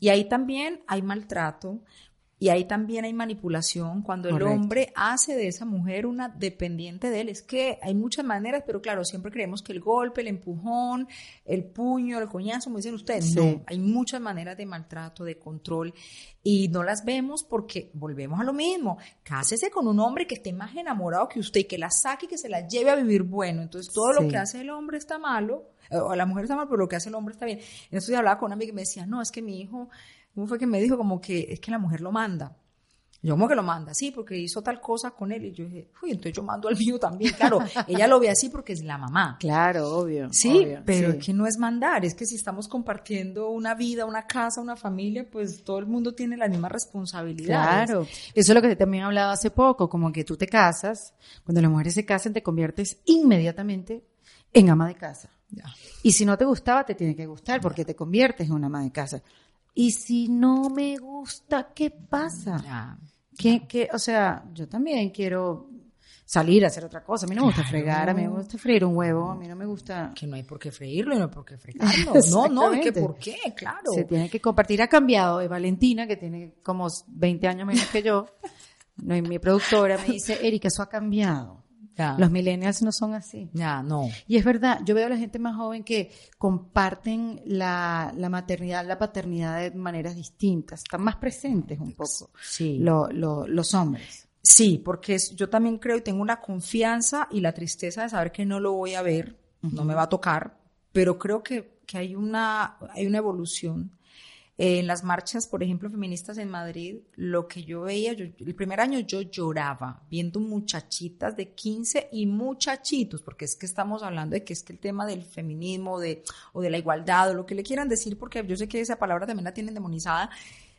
Y ahí también hay maltrato y ahí también hay manipulación cuando el hombre hace de esa mujer una dependiente de él. Es que hay muchas maneras, pero claro, siempre creemos que el golpe, el empujón, el puño, el coñazo, como dicen ustedes,
Sí.
no, hay muchas maneras de maltrato, de control y no las vemos porque volvemos a lo mismo. Cásese con un hombre que esté más enamorado que usted y que la saque y que se la lleve a vivir bueno. Entonces todo
Sí.
lo que hace el hombre está malo, eh, o la mujer está mal, pero lo que hace el hombre está bien. Entonces yo hablaba con una amiga y me decía, no, es que mi hijo, ¿cómo fue que me dijo? Como que es que la mujer lo manda. Yo, ¿cómo que lo manda? Sí, porque hizo tal cosa con él. Y yo dije, uy, entonces yo mando al mío también. Claro, ella lo ve así porque es la mamá.
Claro, obvio.
Sí,
obvio,
pero
sí.
es que no es mandar, es que si estamos compartiendo una vida, una casa, una familia, pues todo el mundo tiene las mismas responsabilidades.
Claro, eso es lo que también hablaba hace poco, como que tú te casas, cuando las mujeres se casan te conviertes inmediatamente en ama de casa.
Ya.
Y si no te gustaba, te tiene que gustar porque te conviertes en una ama de casa. Y si no me gusta, ¿qué pasa? ¿Qué, qué? O sea, yo también quiero salir a hacer otra cosa. A mí no me gusta
Claro.
fregar, a mí me gusta freír un huevo, a mí no me gusta...
Que no hay por qué freírlo y no hay por qué fregarlo. No, no, ¿y que por qué? Claro.
Se tiene que compartir. Ha cambiado. Y Valentina, que tiene como 20 años menos que yo, no, y mi productora me dice, Erika, eso ha cambiado.
Ya.
Los millennials no son así.
Ya, no.
Y es verdad, yo veo a la gente más joven que comparten la, la maternidad, la paternidad de maneras distintas, están más presentes un poco
Sí.
lo- lo- los hombres.
Sí, porque es- yo también creo y tengo la confianza y la tristeza de saber que no lo voy a ver, no me va a tocar, pero creo que, que hay, una, hay una evolución. Eh, en las marchas, por ejemplo, feministas en Madrid, lo que yo veía, yo- el primer año yo lloraba viendo muchachitas de 15 y muchachitos, porque es que estamos hablando de que es que el tema del feminismo de, o de la igualdad o lo que le quieran decir, porque yo sé que esa palabra también la tienen demonizada,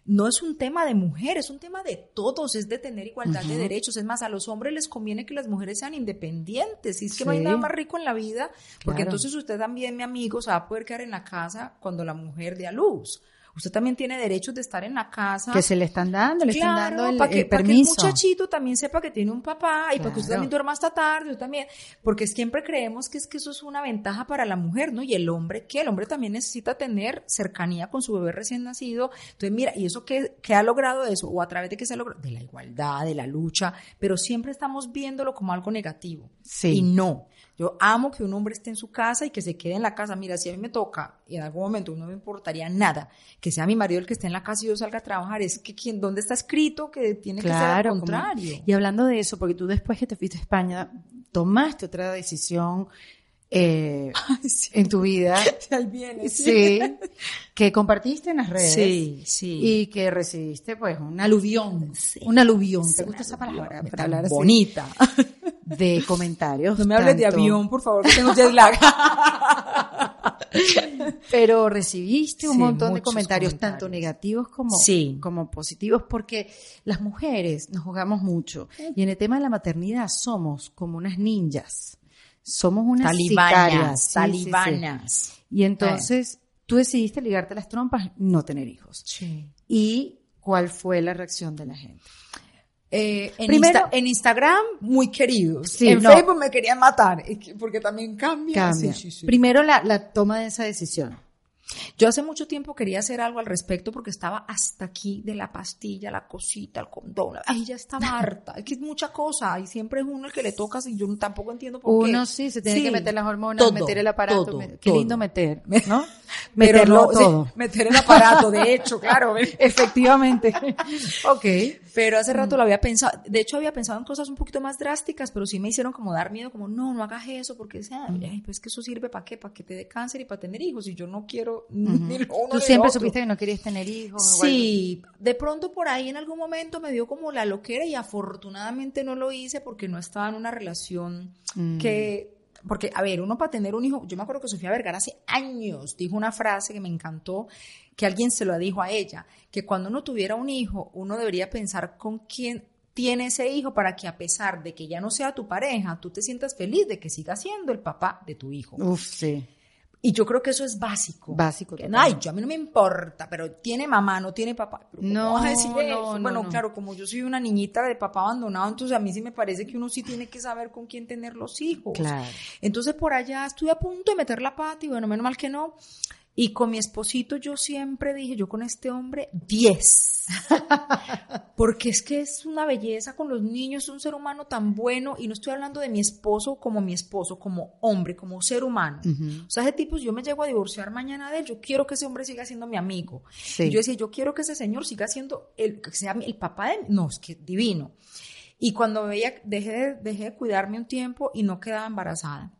no es un tema de mujeres, es un tema de todos, es de tener igualdad de derechos. Es más, a los hombres les conviene que las mujeres sean independientes. Y es que no hay
Sí.
nada más rico en la vida, porque
Claro.
entonces usted también, mi amigo, se va a poder quedar en la casa cuando la mujer dé a luz. Usted también tiene derechos de estar en la casa.
Que se le están dando, le están
Claro,
dando el,
para que,
el
para que el
permiso.
muchachito también sepa que tiene un papá y para que usted
Claro.
también duerma hasta tarde, yo también, porque siempre creemos que es que eso es una ventaja para la mujer, ¿no? Y el hombre, ¿qué? El hombre también necesita tener cercanía con su bebé recién nacido. Entonces, mira, ¿y eso qué, qué ha logrado eso? ¿O a través de qué se ha logrado? De la igualdad, de la lucha, pero siempre estamos viéndolo como algo negativo.
Sí.
Y no. Yo amo que un hombre esté en su casa y que se quede en la casa. Mira, si a mí me toca y en algún momento no me importaría nada que sea mi marido el que esté en la casa y yo salga a trabajar, es que ¿quién, ¿dónde está escrito que tiene que ser al contrario?
y hablando de eso, porque tú después que te fuiste a España, tomaste otra decisión eh, en tu vida.
viene,
sí. que compartiste en las redes.
Sí, sí.
Y que recibiste, pues, un aluvión. Un aluvión. ¿Te gusta esa palabra?
Para hablar así? Bonita.
De comentarios.
No me hables de avión, por favor, que tengo jet lag.
Pero recibiste un montón de comentarios, tanto negativos como, como positivos, porque las mujeres nos jugamos mucho. Y en el tema de la maternidad somos como unas ninjas somos unas
talibanas, talibanas.
Y entonces tú decidiste ligarte las trompas, no tener hijos. ¿Y cuál fue la reacción de la gente?
Eh, en, Primero, en Instagram, muy queridos. en Facebook me querían matar, porque también cambia.
Primero la, la toma de esa decisión.
Yo hace mucho tiempo quería hacer algo al respecto porque estaba hasta aquí de la pastilla, la cosita, el condón. Ay, ya estaba harta. Es que es mucha cosa y siempre es uno el que le toca y yo tampoco entiendo por
qué.
Uno
sí, se tiene que meter las hormonas, meter el aparato. qué lindo meter, ¿no? Meterlo todo.
meter el aparato, de hecho, claro.
Efectivamente. ok.
Pero hace rato lo había pensado. De hecho, había pensado en cosas un poquito más drásticas, pero sí me hicieron como dar miedo, como no, no hagas eso, porque ay, pues que eso sirve para qué, para que te dé cáncer y para tener hijos. Y yo no quiero
Tú siempre supiste que no querías tener hijos.
Sí, de pronto por ahí en algún momento me dio como la loquera y afortunadamente no lo hice porque no estaba en una relación mm. que porque, a ver, uno para tener un hijo, yo me acuerdo que Sofía Vergara hace años dijo una frase que me encantó, que alguien se lo dijo a ella, que cuando uno tuviera un hijo, uno debería pensar con quién tiene ese hijo para que a pesar de que ya no sea tu pareja, tú te sientas feliz de que siga siendo el papá de tu hijo.
Uf, sí.
Y yo creo que eso es básico.
Básico.
ay, yo a mí no me importa, pero tiene mamá, no tiene papá.
no, decir
bueno, claro, como yo soy una niñita de papá abandonado, entonces a mí sí me parece que uno sí tiene que saber con quién tener los hijos.
Claro.
Entonces por allá estuve a punto de meter la pata y bueno, menos mal que no. Y con mi esposito yo siempre dije, yo con este hombre, 10. Porque es que es una belleza con los niños, es un ser humano tan bueno. Y no estoy hablando de mi esposo como mi esposo, como hombre, como ser humano. O sea, ese tipo, yo me llego a divorciar mañana de él, yo quiero que ese hombre siga siendo mi amigo. Y yo decía, yo quiero que ese señor siga siendo, el, que sea el papá de... No, es que divino. Y cuando veía, dejé dejé de cuidarme un tiempo y no quedaba embarazada.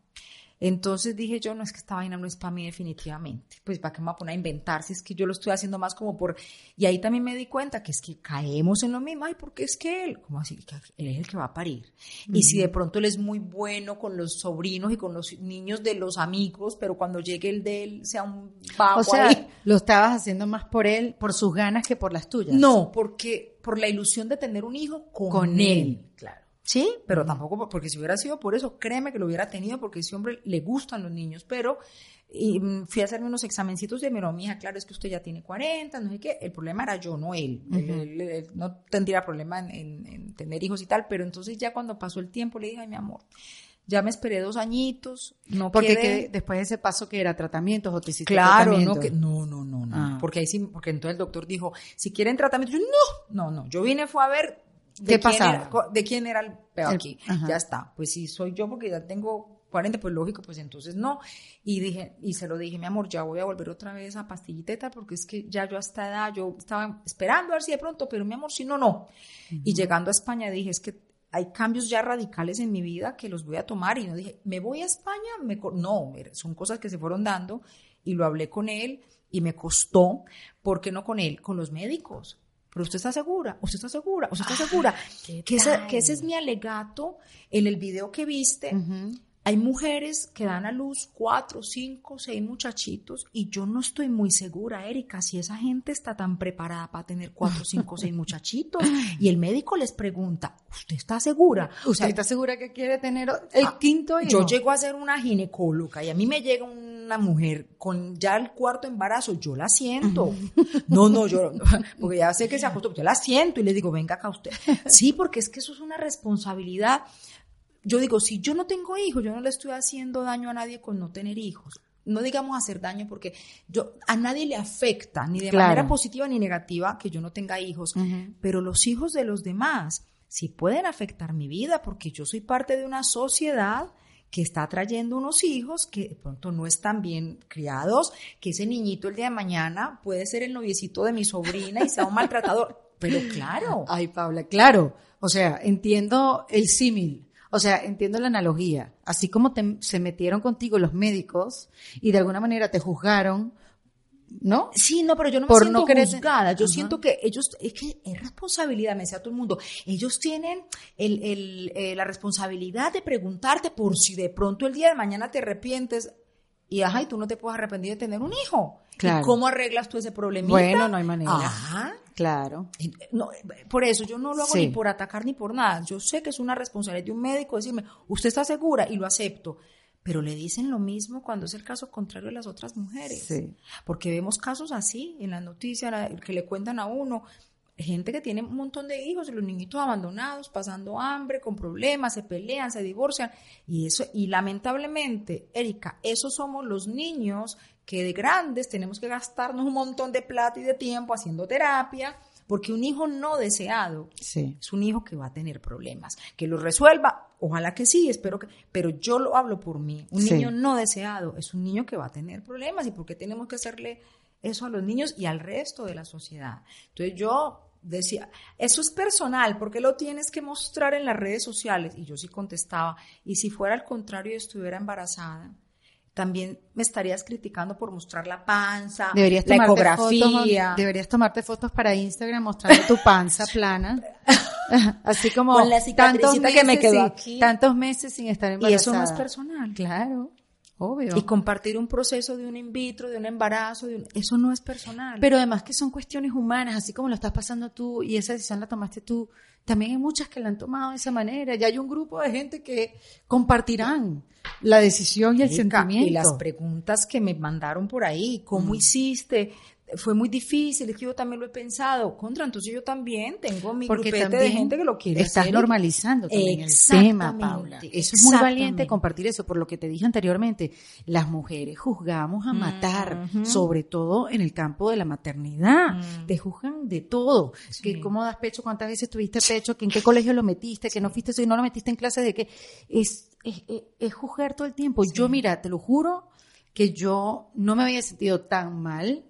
Entonces dije yo, no es que esta vaina no es para mí definitivamente. Pues para qué me voy a poner a inventar si es que yo lo estoy haciendo más como por... Y ahí también me di cuenta que es que caemos en lo mismo. Ay, porque es que él, como así? Que él es el que va a parir. Y si de pronto él es muy bueno con los sobrinos y con los niños de los amigos, pero cuando llegue el de él sea un
O sea, lo estabas haciendo más por él, por sus ganas que por las tuyas.
No, porque por la ilusión de tener un hijo con, él.
Claro.
Sí, pero tampoco, porque si hubiera sido por eso, créeme que lo hubiera tenido, porque ese hombre le gustan los niños, pero y mm, fui a hacerme unos examencitos de mi hija, claro, es que usted ya tiene 40, no sé qué, el problema era yo, no él, él, no tendría problema en, tener hijos y tal, pero entonces ya cuando pasó el tiempo le dije, ay, mi amor, ya me esperé dos añitos, no
Porque después de ese paso que era tratamientos o te hiciste
Claro, no, que, no, no, no, no, ah. porque ahí sí, porque entonces el doctor dijo, si quieren tratamiento, yo, no, no, no, yo vine fue a ver
¿Qué pasa?
¿De quién era el peor aquí? Ya está. Pues si soy yo porque ya tengo 40, pues lógico, pues entonces no. Y dije, y se lo dije, mi amor, ya voy a volver otra vez a pastilliteta porque es que ya yo a esta edad, yo estaba esperando a ver si de pronto, pero mi amor, si no, no. Y llegando a España dije, es que hay cambios ya radicales en mi vida que los voy a tomar. Y no dije, ¿me voy a España? Me no, son cosas que se fueron dando y lo hablé con él y me costó. ¿Por qué no con él? Con los médicos pero usted está segura, usted está segura, usted está segura. Que, ese, es mi alegato en el video que viste. Hay mujeres que dan a luz cuatro, cinco, seis muchachitos y yo no estoy muy segura, Erika, si esa gente está tan preparada para tener cuatro, cinco, seis muchachitos. Y el médico les pregunta, ¿usted está segura?
¿Usted está segura que quiere tener el ah, quinto
hijo? Yo llego a ser una ginecóloga y a mí me llega una mujer con ya el cuarto embarazo, yo la siento. No, no, yo, porque ya sé que se acostumbra, yo la siento y le digo, venga acá usted. Sí, porque es que eso es una responsabilidad yo digo, si yo no tengo hijos, yo no le estoy haciendo daño a nadie con no tener hijos. No digamos hacer daño porque yo a nadie le afecta, ni de manera positiva ni negativa, que yo no tenga hijos, pero los hijos de los demás sí pueden afectar mi vida porque yo soy parte de una sociedad que está trayendo unos hijos que de pronto no están bien criados, que ese niñito el día de mañana puede ser el noviecito de mi sobrina y sea un maltratador. Pero claro.
Ay, Paula, claro. O sea, entiendo el símil. O sea, entiendo la analogía. Así como te, se metieron contigo los médicos y de alguna manera te juzgaron, ¿no?
Sí, no, pero yo no me siento juzgada. Yo siento que ellos, es que es responsabilidad, me decía todo el mundo. Ellos tienen el, el, eh, la responsabilidad de preguntarte por si de pronto el día de mañana te arrepientes. Y ajá, y tú no te puedes arrepentir de tener un hijo. Claro. ¿Y cómo arreglas tú ese problemita?
Bueno, no hay manera.
Ajá.
Claro.
No, por eso yo no lo hago ni por atacar ni por nada. Yo sé que es una responsabilidad de un médico decirme, usted está segura y lo acepto. Pero le dicen lo mismo cuando es el caso contrario de las otras mujeres. Sí. Porque vemos casos así en las noticias que le cuentan a uno. Gente que tiene un montón de hijos y los niñitos abandonados, pasando hambre, con problemas, se pelean, se divorcian. Y eso, y lamentablemente, Erika, esos somos los niños que de grandes tenemos que gastarnos un montón de plata y de tiempo haciendo terapia, porque un hijo no deseado es un hijo que va a tener problemas. Que lo resuelva, ojalá que sí, espero que, pero yo lo hablo por mí. Un niño no deseado es un niño que va a tener problemas y por qué tenemos que hacerle eso a los niños y al resto de la sociedad. Entonces yo decía, eso es personal, ¿por qué lo tienes que mostrar en las redes sociales? Y yo sí contestaba, y si fuera al contrario y estuviera embarazada, también me estarías criticando por mostrar la panza,
deberías la ecografía. deberías tomarte fotos para Instagram mostrando tu panza plana. Así como
Con la tantos meses, que me quedó aquí.
tantos meses sin estar embarazada.
Y eso no es personal.
Claro. Obvio.
Y compartir un proceso de un in vitro, de un embarazo, de eso no es personal.
Pero además que son cuestiones humanas, así como lo estás pasando tú y esa decisión la tomaste tú, también hay muchas que la han tomado de esa manera. Ya hay un grupo de gente que compartirán la decisión y el sentimiento.
Y las preguntas que me mandaron por ahí, ¿cómo mm. hiciste? Fue muy difícil, es que yo también lo he pensado. Contra, entonces yo también tengo mi Porque de gente que lo quiere
estás normalizando también el tema, Paula. Eso es muy valiente compartir eso, por lo que te dije anteriormente. Las mujeres juzgamos a matar, sobre todo en el campo de la maternidad. Mm. Te juzgan de todo. Que cómo das pecho, cuántas veces tuviste pecho, que en qué colegio lo metiste, que no fuiste, si no lo metiste en clase de que es, es, es, juzgar todo el tiempo. Yo, mira, te lo juro que yo no me había sentido tan mal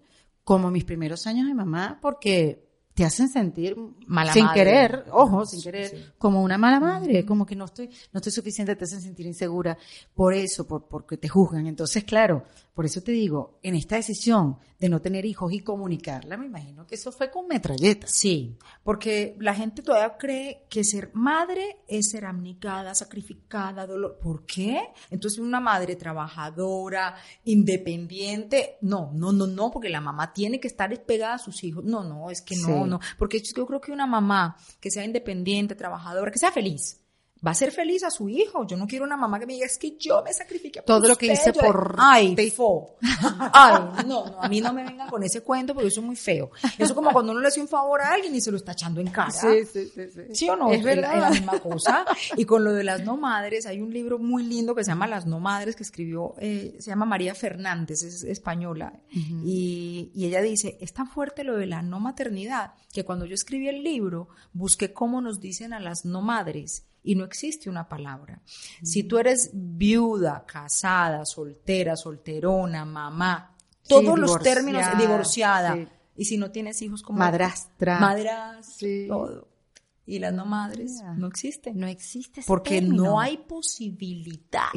como mis primeros años de mamá, porque te hacen sentir mala sin querer, ojo, sin querer, como una mala madre, como que no estoy, no estoy suficiente, te hacen sentir insegura por eso, por, porque te juzgan. Entonces, claro, por eso te digo, en esta decisión de no tener hijos y comunicarla, me imagino que eso fue con metralletas.
Sí, porque la gente todavía cree que ser madre es ser abnegada, sacrificada, dolor. ¿Por qué? Entonces una madre trabajadora, independiente, no, no, no, no, porque la mamá tiene que estar despegada a sus hijos. No, no, es que no, no, porque yo creo que una mamá que sea independiente, trabajadora, que sea feliz, va a ser feliz a su hijo. Yo no quiero una mamá que me diga, es que yo me sacrifique
Todo lo que hice por...
Ay. Ay, no, no, a mí no me vengan con ese cuento porque eso es muy feo. Eso es como cuando uno le hace un favor a alguien y se lo está echando en cara.
Sí, sí, sí. ¿Sí,
¿Sí o no? Es, verdad. Es la misma cosa. Y con lo de las no madres, hay un libro muy lindo que se llama Las no madres que escribió, eh, se llama María Fernández, es española. y, y ella dice, es tan fuerte lo de la no maternidad que cuando yo escribí el libro, busqué cómo nos dicen a las no madres y no existe una palabra. Si tú eres viuda, casada, soltera, solterona, mamá, todos los términos, divorciada, y si no tienes hijos como
madrastra,
madrastra, todo. Y las no madres no existen.
No existe.
porque no hay posibilidad.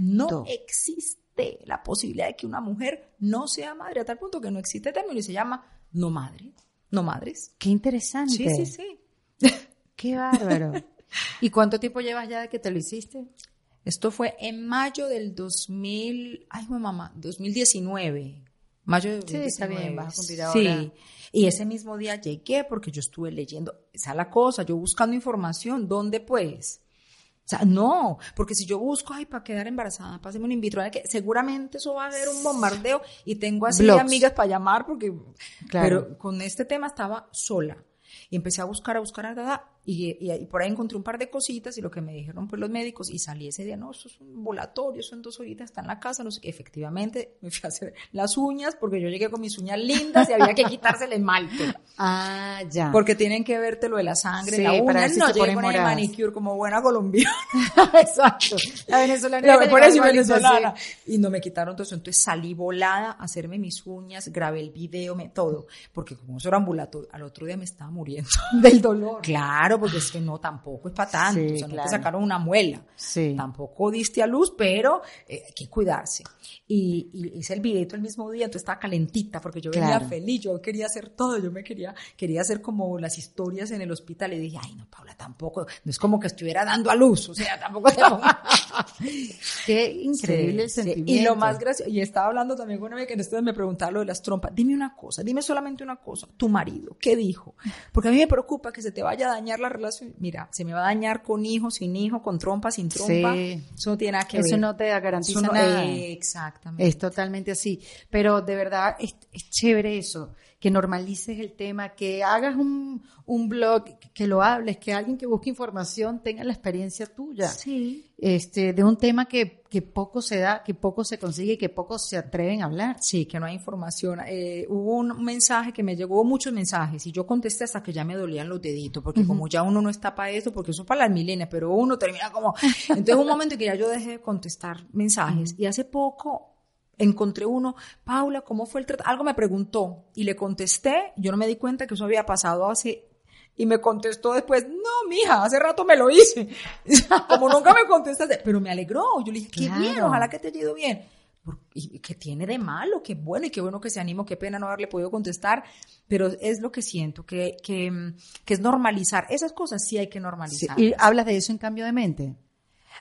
No existe la posibilidad de que una mujer no sea madre, a tal punto que no existe término y se llama no madre. No madres.
Qué interesante.
Sí, sí, sí.
Qué bárbaro. ¿Y cuánto tiempo llevas ya de que te lo hiciste?
Esto fue en mayo del 2000, ay, mamá, 2019. Mayo de 2019.
Sí, está bien, vas a cumplir ahora.
Sí. Y ese mismo día llegué porque yo estuve leyendo, esa es la cosa, yo buscando información, ¿dónde pues? O sea, no, porque si yo busco, ay, para quedar embarazada, páseme un in vitro, que seguramente eso va a ser un bombardeo y tengo así amigas para llamar porque, claro. pero con este tema estaba sola. Y empecé a buscar, a buscar, a, y, y, por ahí encontré un par de cositas y lo que me dijeron pues los médicos y salí ese día, no, eso es un volatorio, son dos horitas, está en la casa, no sé Efectivamente, me fui a hacer las uñas porque yo llegué con mis uñas lindas y había que quitarse el esmalte.
Ah, ya.
Porque tienen que verte lo de la sangre, la uña, para no, llegué con el manicure como buena colombiana.
Exacto. La venezolana.
La, por eso venezolana. Y no me quitaron todo eso, entonces salí volada a hacerme mis uñas, grabé el video, me, todo, porque como eso era ambulatorio, al otro día me estaba muriendo.
Del dolor.
Claro porque es que no, tampoco es para tanto. o sea, no te sacaron una muela.
Sí.
Tampoco diste a luz, pero eh, hay que cuidarse. Y, hice el videito el mismo día, entonces estaba calentita porque yo venía feliz, yo quería hacer todo, yo me quería, quería hacer como las historias en el hospital y dije, ay no, Paula, tampoco, no es como que estuviera dando a luz, o sea, tampoco te
Qué increíble el sentimiento.
Y lo más gracioso, y estaba hablando también con una vez que ustedes me preguntaba lo de las trompas, dime una cosa, dime solamente una cosa, tu marido, ¿qué dijo? Porque a mí me preocupa que se te vaya a dañar la relación, mira, se me va a dañar con hijo, sin hijo, con trompa, sin trompa, eso no tiene nada que
ver.
Eso
no te garantiza nada.
exactamente.
Es totalmente así, pero de verdad es, es chévere eso que normalices el tema, que hagas un, un, blog, que lo hables, que alguien que busque información tenga la experiencia tuya.
Sí.
Este, de un tema que, que poco se da, que poco se consigue y que pocos se atreven a hablar.
Sí, que no hay información. Eh, hubo un mensaje que me llegó, muchos mensajes, y yo contesté hasta que ya me dolían los deditos, porque como ya uno no está para eso, porque eso es para las milenias, pero uno termina como... Entonces un momento en que ya yo dejé de contestar mensajes, y hace poco encontré uno, Paula, ¿cómo fue el tratamiento? Algo me preguntó y le contesté, yo no me di cuenta que eso había pasado hace y me contestó después, no, mija, hace rato me lo hice. Como nunca me contestaste, pero me alegró. Yo le dije, qué bien, ojalá que te haya ido bien. ¿Y qué tiene de malo? Qué bueno y qué bueno que se animó, qué pena no haberle podido contestar, pero es lo que siento, que, que, que es normalizar. Esas cosas sí hay que normalizar.
¿Y hablas de eso en cambio de mente?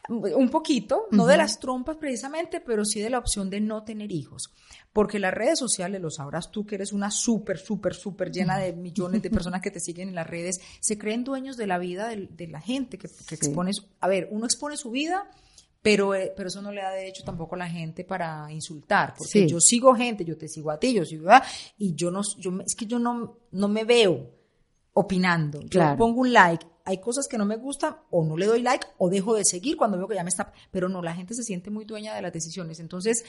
Un poquito, no de las trompas precisamente, pero sí de la opción de no tener hijos. Porque las redes sociales, lo sabrás tú que eres una súper, súper, súper llena de millones de personas que te siguen en las redes, se creen dueños de la vida de, la gente que, expones. A ver, uno expone su vida, pero, eh, pero eso no le da derecho tampoco a la gente para insultar, porque yo sigo gente, yo te sigo a ti, yo sigo a, y yo no, yo, es que yo no, no me veo opinando. Yo pongo un like hay cosas que no me gustan o no le doy like o dejo de seguir cuando veo que ya me está, pero no, la gente se siente muy dueña de las decisiones. Entonces,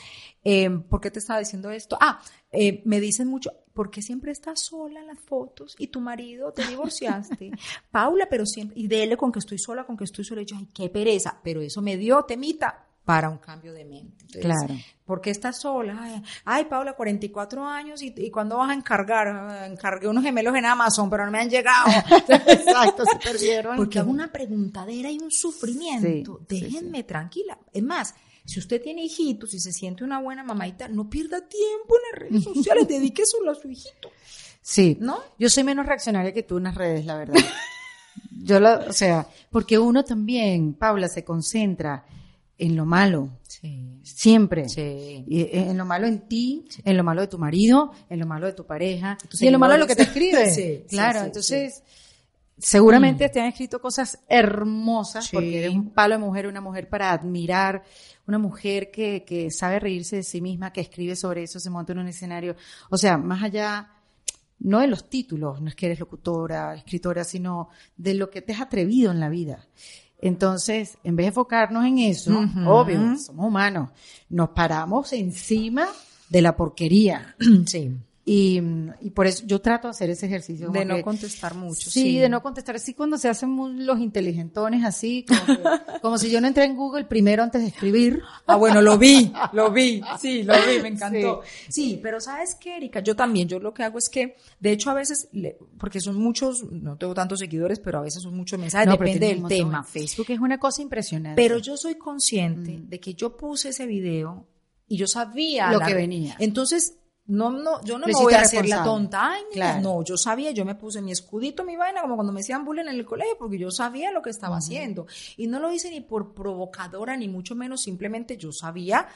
eh, ¿por qué te estaba diciendo esto? Ah, eh, me dicen mucho, ¿por qué siempre estás sola en las fotos y tu marido te divorciaste? Paula, pero siempre, y dele con que estoy sola, con que estoy sola, y yo, ay, qué pereza, pero eso me dio temita para un cambio de mente.
claro.
¿Por qué estás sola? Ay, Paula, 44 años y, y ¿cuándo vas a encargar? Encargué unos gemelos en Amazon, pero no me han llegado.
Exacto, se perdieron.
Porque es una preguntadera y un sufrimiento. Déjenme tranquila. Es más, si usted tiene hijitos y se siente una buena mamadita, no pierda tiempo en las redes sociales, dedique solo a su hijito.
Sí, ¿no? Yo soy menos reaccionaria que tú en las redes, la verdad. Yo lo, o sea, porque uno también, Paula, se concentra en lo malo. Siempre. Y eh, en lo malo en ti, en lo malo de tu marido, en lo malo de tu pareja, y en lo malo de lo que te escribe. claro, entonces seguramente mm. te han escrito cosas hermosas porque eres un palo de mujer, una mujer para admirar, una mujer que, que sabe reírse de sí misma, que escribe sobre eso, se monta en un escenario. O sea, más allá no de los títulos, no es que eres locutora, escritora, sino de lo que te has atrevido en la vida. Entonces, en vez de enfocarnos en eso, obvio, somos humanos, nos paramos encima de la porquería.
Sí.
Y, y, por eso yo trato de hacer ese ejercicio.
De no contestar mucho.
Sí, de no contestar. Así cuando se hacen los inteligentones, así, como, como, si yo no entré en Google primero antes de escribir.
Ah, bueno, lo vi, lo vi, sí, lo vi, me encantó. Sí, pero ¿sabes qué, Erika? Yo también, yo lo que hago es que, de hecho, a veces, porque son muchos, no tengo tantos seguidores, pero a veces son muchos mensajes, depende del tema.
Facebook es una cosa impresionante.
Pero yo soy consciente mm. de que yo puse ese video y yo sabía
lo que venía.
Entonces, no, no, yo no me voy a hacer la tonta. Ay, no, yo sabía, yo me puse mi escudito, mi vaina, como cuando me hacían bullying en el colegio, porque yo sabía lo que estaba haciendo. Y no lo hice ni por provocadora, ni mucho menos, simplemente yo sabía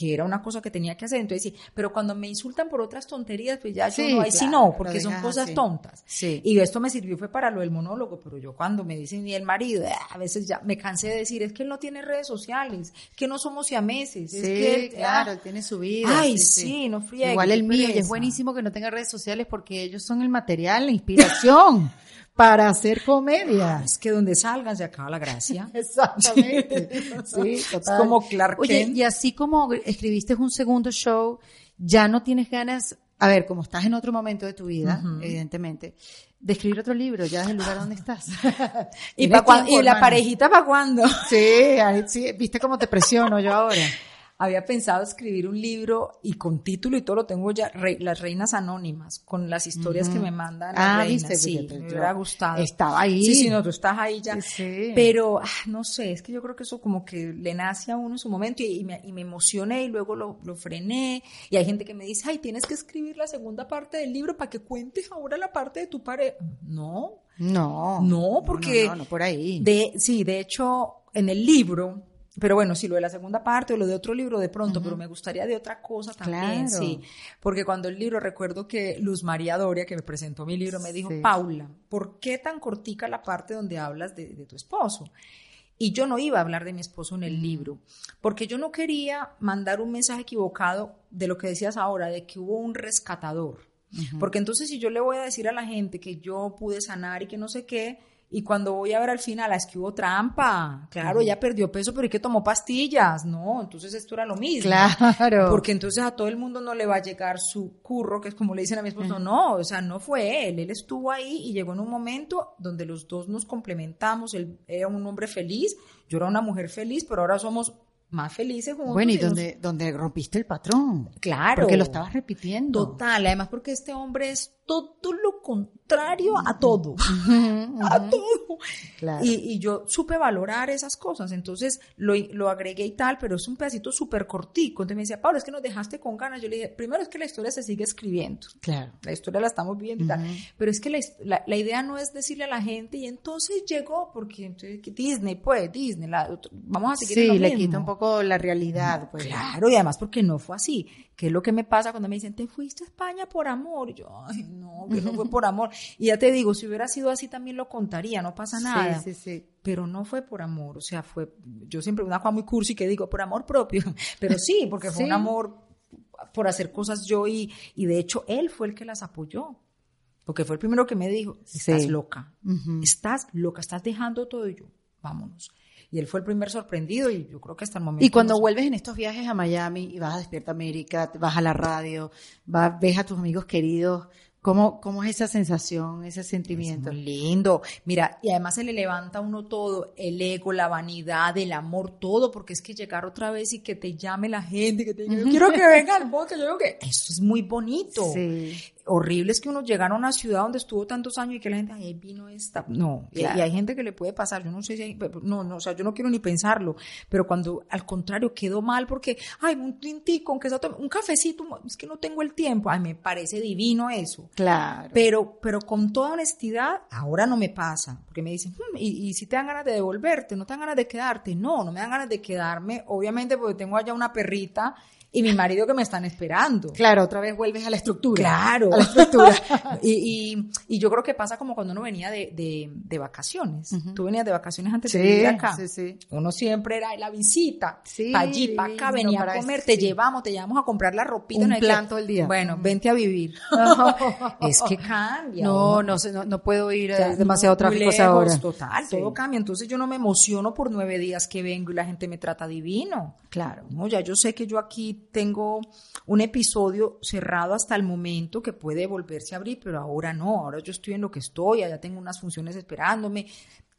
que era una cosa que tenía que hacer. Entonces, sí, pero cuando me insultan por otras tonterías, pues ya yo no, ahí sí no, porque son cosas tontas.
Sí.
Y esto me sirvió fue para lo del monólogo, pero yo cuando me dicen y el marido, ah, a veces ya me cansé de decir, es que él no tiene redes sociales, que no somos siameses, es que
claro, él tiene su vida.
Ay, sí, no friegue.
Igual el mío, y es buenísimo que no tenga redes sociales porque ellos son el material, la inspiración. para hacer comedia.
Es que donde salgan se acaba la gracia.
Exactamente. Sí, total.
Es como Clark
Oye,
Kent.
y así como escribiste un segundo show, ya no tienes ganas, a ver, como estás en otro momento de tu vida, evidentemente, de escribir otro libro, ya es el lugar donde estás.
¿Y,
Tienes
pa' ¿Y la parejita para cuándo?
Sí, ahí sí, viste cómo te presiono yo ahora.
Había pensado escribir un libro y con título y todo lo tengo ya, Re- Las Reinas Anónimas, con las historias que me mandan las
Ah,
reinas.
viste,
sí, me hubiera gustado.
estaba ahí.
Sí, sí, no, tú estás ahí ya.
Sí.
Pero, ah, no sé, es que yo creo que eso como que le nace a uno en su momento y, y me, y me emocioné y luego lo, lo frené. Y hay gente que me dice, ay, tienes que escribir la segunda parte del libro para que cuentes ahora la parte de tu pareja. No,
No.
No, porque-
No, no, no, por ahí.
de, sí, de hecho, en el libro, pero bueno, sí, lo de la segunda parte o lo de otro libro de pronto, pero me gustaría de otra cosa también,
Claro.
sí. Porque cuando el libro, recuerdo que Luz María Doria, que me presentó mi libro, me dijo,
Sí.
Paula, ¿por qué tan cortica la parte donde hablas de, de tu esposo? Y yo no iba a hablar de mi esposo en el libro, porque yo no quería mandar un mensaje equivocado de lo que decías ahora, de que hubo un rescatador. Porque entonces si yo le voy a decir a la gente que yo pude sanar y que no sé qué, y cuando voy a ver al final, ah, es que hubo trampa, claro, ella perdió peso, pero ¿y que tomó pastillas? No, entonces esto era lo mismo.
Claro.
Porque entonces a todo el mundo no le va a llegar su curro, que es como le dicen a mi esposo, no, o sea, no fue él, él estuvo ahí y llegó en un momento donde los dos nos complementamos, él era un hombre feliz, yo era una mujer feliz, pero ahora somos más felices juntos.
Bueno, y
nos-
donde, donde rompiste el patrón.
Claro.
Porque lo estabas repitiendo.
Total, además porque este hombre es todo lo contrario a todo. a todo.
Claro.
Y, y yo supe valorar esas cosas, entonces lo, lo agregué y tal, pero es un pedacito súper cortico. Entonces me decía, Pablo, es que nos dejaste con ganas. Yo le dije, primero es que la historia se sigue escribiendo.
Claro.
La historia la estamos viviendo y tal. Pero es que la, his- la- la idea no es decirle a la gente y entonces llegó, porque entonces, Disney, pues, Disney, la- vamos a seguir en
Sí,
lo
le
mismo.
quita un poco la realidad, pues.
Claro, y además porque no fue así. ¿Qué es lo que me pasa cuando me dicen, te fuiste a España por amor? Y yo, ay, no, que no fue por amor. Y ya te digo, si hubiera sido así también lo contaría, no pasa nada.
Sí, sí, sí.
Pero no fue por amor, o sea, fue, yo siempre una cosa muy cursi que digo, por amor propio. Pero sí, porque fue un amor por hacer cosas yo y, y de hecho él fue el que las apoyó. Porque fue el primero que me dijo, estás
Sí.
loca, estás loca, estás dejando todo y yo, vámonos. Y él fue el primer sorprendido y yo creo que hasta el momento...
Y cuando
no
vuelves en estos viajes a Miami y vas a Despierta América, vas a la radio, vas, ves a tus amigos queridos, ¿cómo, cómo es esa sensación, ese sentimiento?
Es lindo. Mira, y además se le levanta a uno todo, el ego, la vanidad, el amor, todo, porque es que llegar otra vez y que te llame la gente, que te diga, "Yo quiero que venga al podcast, yo digo que eso es muy bonito.
Sí.
Horrible es que uno llegara a una ciudad donde estuvo tantos años y que la gente, ay, vino esta. No,
Claro.
y hay gente que le puede pasar, yo no sé si hay, no, no, o sea, yo no quiero ni pensarlo, pero cuando al contrario quedó mal porque, ay, un tintico, aunque sea un cafecito, es que no tengo el tiempo, ay, me parece divino eso.
Claro.
Pero, pero con toda honestidad, ahora no me pasa, porque me dicen, "Hmm, y, y si te dan ganas de devolverte, no te dan ganas de quedarte, no, no me dan ganas de quedarme, obviamente porque tengo allá una perrita y mi marido que me están esperando.
Claro, otra vez vuelves a la estructura.
Claro.
A la estructura.
y, y, y yo creo que pasa como cuando uno venía de, de, de vacaciones. Tú venías de vacaciones antes de
Sí,
venir acá.
sí, sí.
Uno siempre era la visita.
Sí,
pa' allí, para acá, venía
para
a comer, te
sí.
llevamos, te llevamos a comprar la ropita.
Un
no
plan
que-
todo el día.
Bueno, vente a vivir. es que cambia.
No, no, no, no puedo ir,
o sea,
es demasiado
muy
tráfico ahora.
Total,
Sí.
todo cambia. Entonces yo no me emociono por nueve días que vengo y la gente me trata divino.
Claro.
No, ya yo sé que yo aquí tengo un episodio cerrado hasta el momento que puede volverse a abrir, pero ahora no, ahora yo estoy en lo que estoy, allá tengo unas funciones esperándome.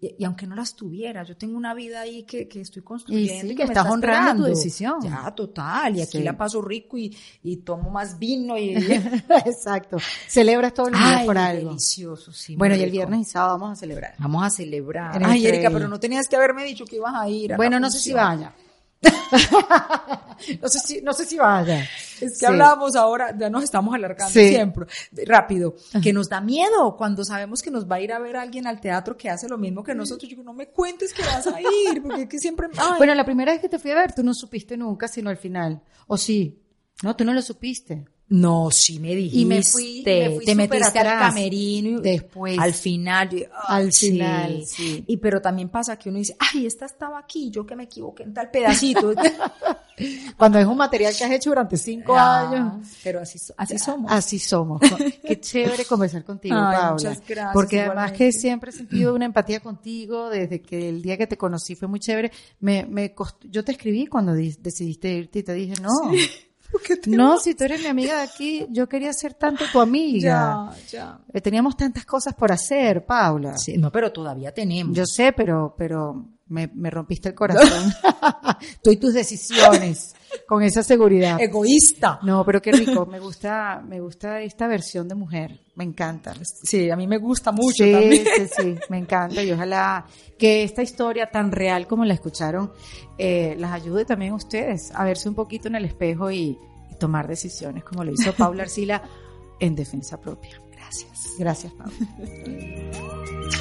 Y, y aunque no las tuviera, yo tengo una vida ahí que, que estoy construyendo.
Y sí,
y
que
me
estás
está
honrando tu decisión.
Ya, total. Y aquí
Sí.
la paso rico y, y tomo más vino y...
Exacto. Celebras todos los días
Ay,
por algo.
delicioso, sí.
Bueno, y el viernes y sábado vamos a celebrar.
Vamos a celebrar.
El
Ay, Erika, pero no tenías que haberme dicho que ibas a ir. a
Bueno, no sé si vaya. no sé si, no sé si vaya.
Es que
Sí.
hablábamos ahora, ya nos estamos alargando
Sí.
siempre. Rápido, que nos da miedo cuando sabemos que nos va a ir a ver alguien al teatro que hace lo mismo que nosotros. Yo digo, no me cuentes que vas a ir, porque es que siempre. ay.
Bueno, la primera vez que te fui a ver, tú no supiste nunca, sino al final. ¿O sí? No, tú no lo supiste.
No, sí me dijiste.
Y me fui, me fui
te metiste al camerino. y-
Después.
Al final. y-
Al
sí.
final, sí.
Y pero también pasa que uno dice, ay, esta estaba aquí, yo que me equivoqué en tal pedacito.
Cuando es un material que has hecho durante cinco
Ah,
años.
Pero así, así somos.
Así somos. Qué chévere conversar contigo,
Ay,
Paula.
muchas gracias,
Porque además
igualmente.
que siempre he sentido una empatía contigo desde que el día que te conocí fue muy chévere. Me, me costó- yo te escribí cuando di- decidiste irte y te dije, no, no, si tú eres mi amiga de aquí, yo quería ser tanto tu amiga.
Ya, ya.
Eh, Teníamos tantas cosas por hacer, Paula.
Sí, no, pero todavía tenemos.
Yo sé, pero, pero me, me rompiste el corazón. tú y tus decisiones, con esa seguridad.
Egoísta.
No, pero qué rico. Me gusta, me gusta esta versión de mujer. Me encanta.
Sí, a mí me gusta mucho
sí,
también.
sí, sí, me encanta y ojalá que esta historia tan real como la escucharon eh, las ayude también a ustedes a verse un poquito en el espejo y, y tomar decisiones como lo hizo Paula Arcila en defensa propia. Gracias. Gracias, Paula.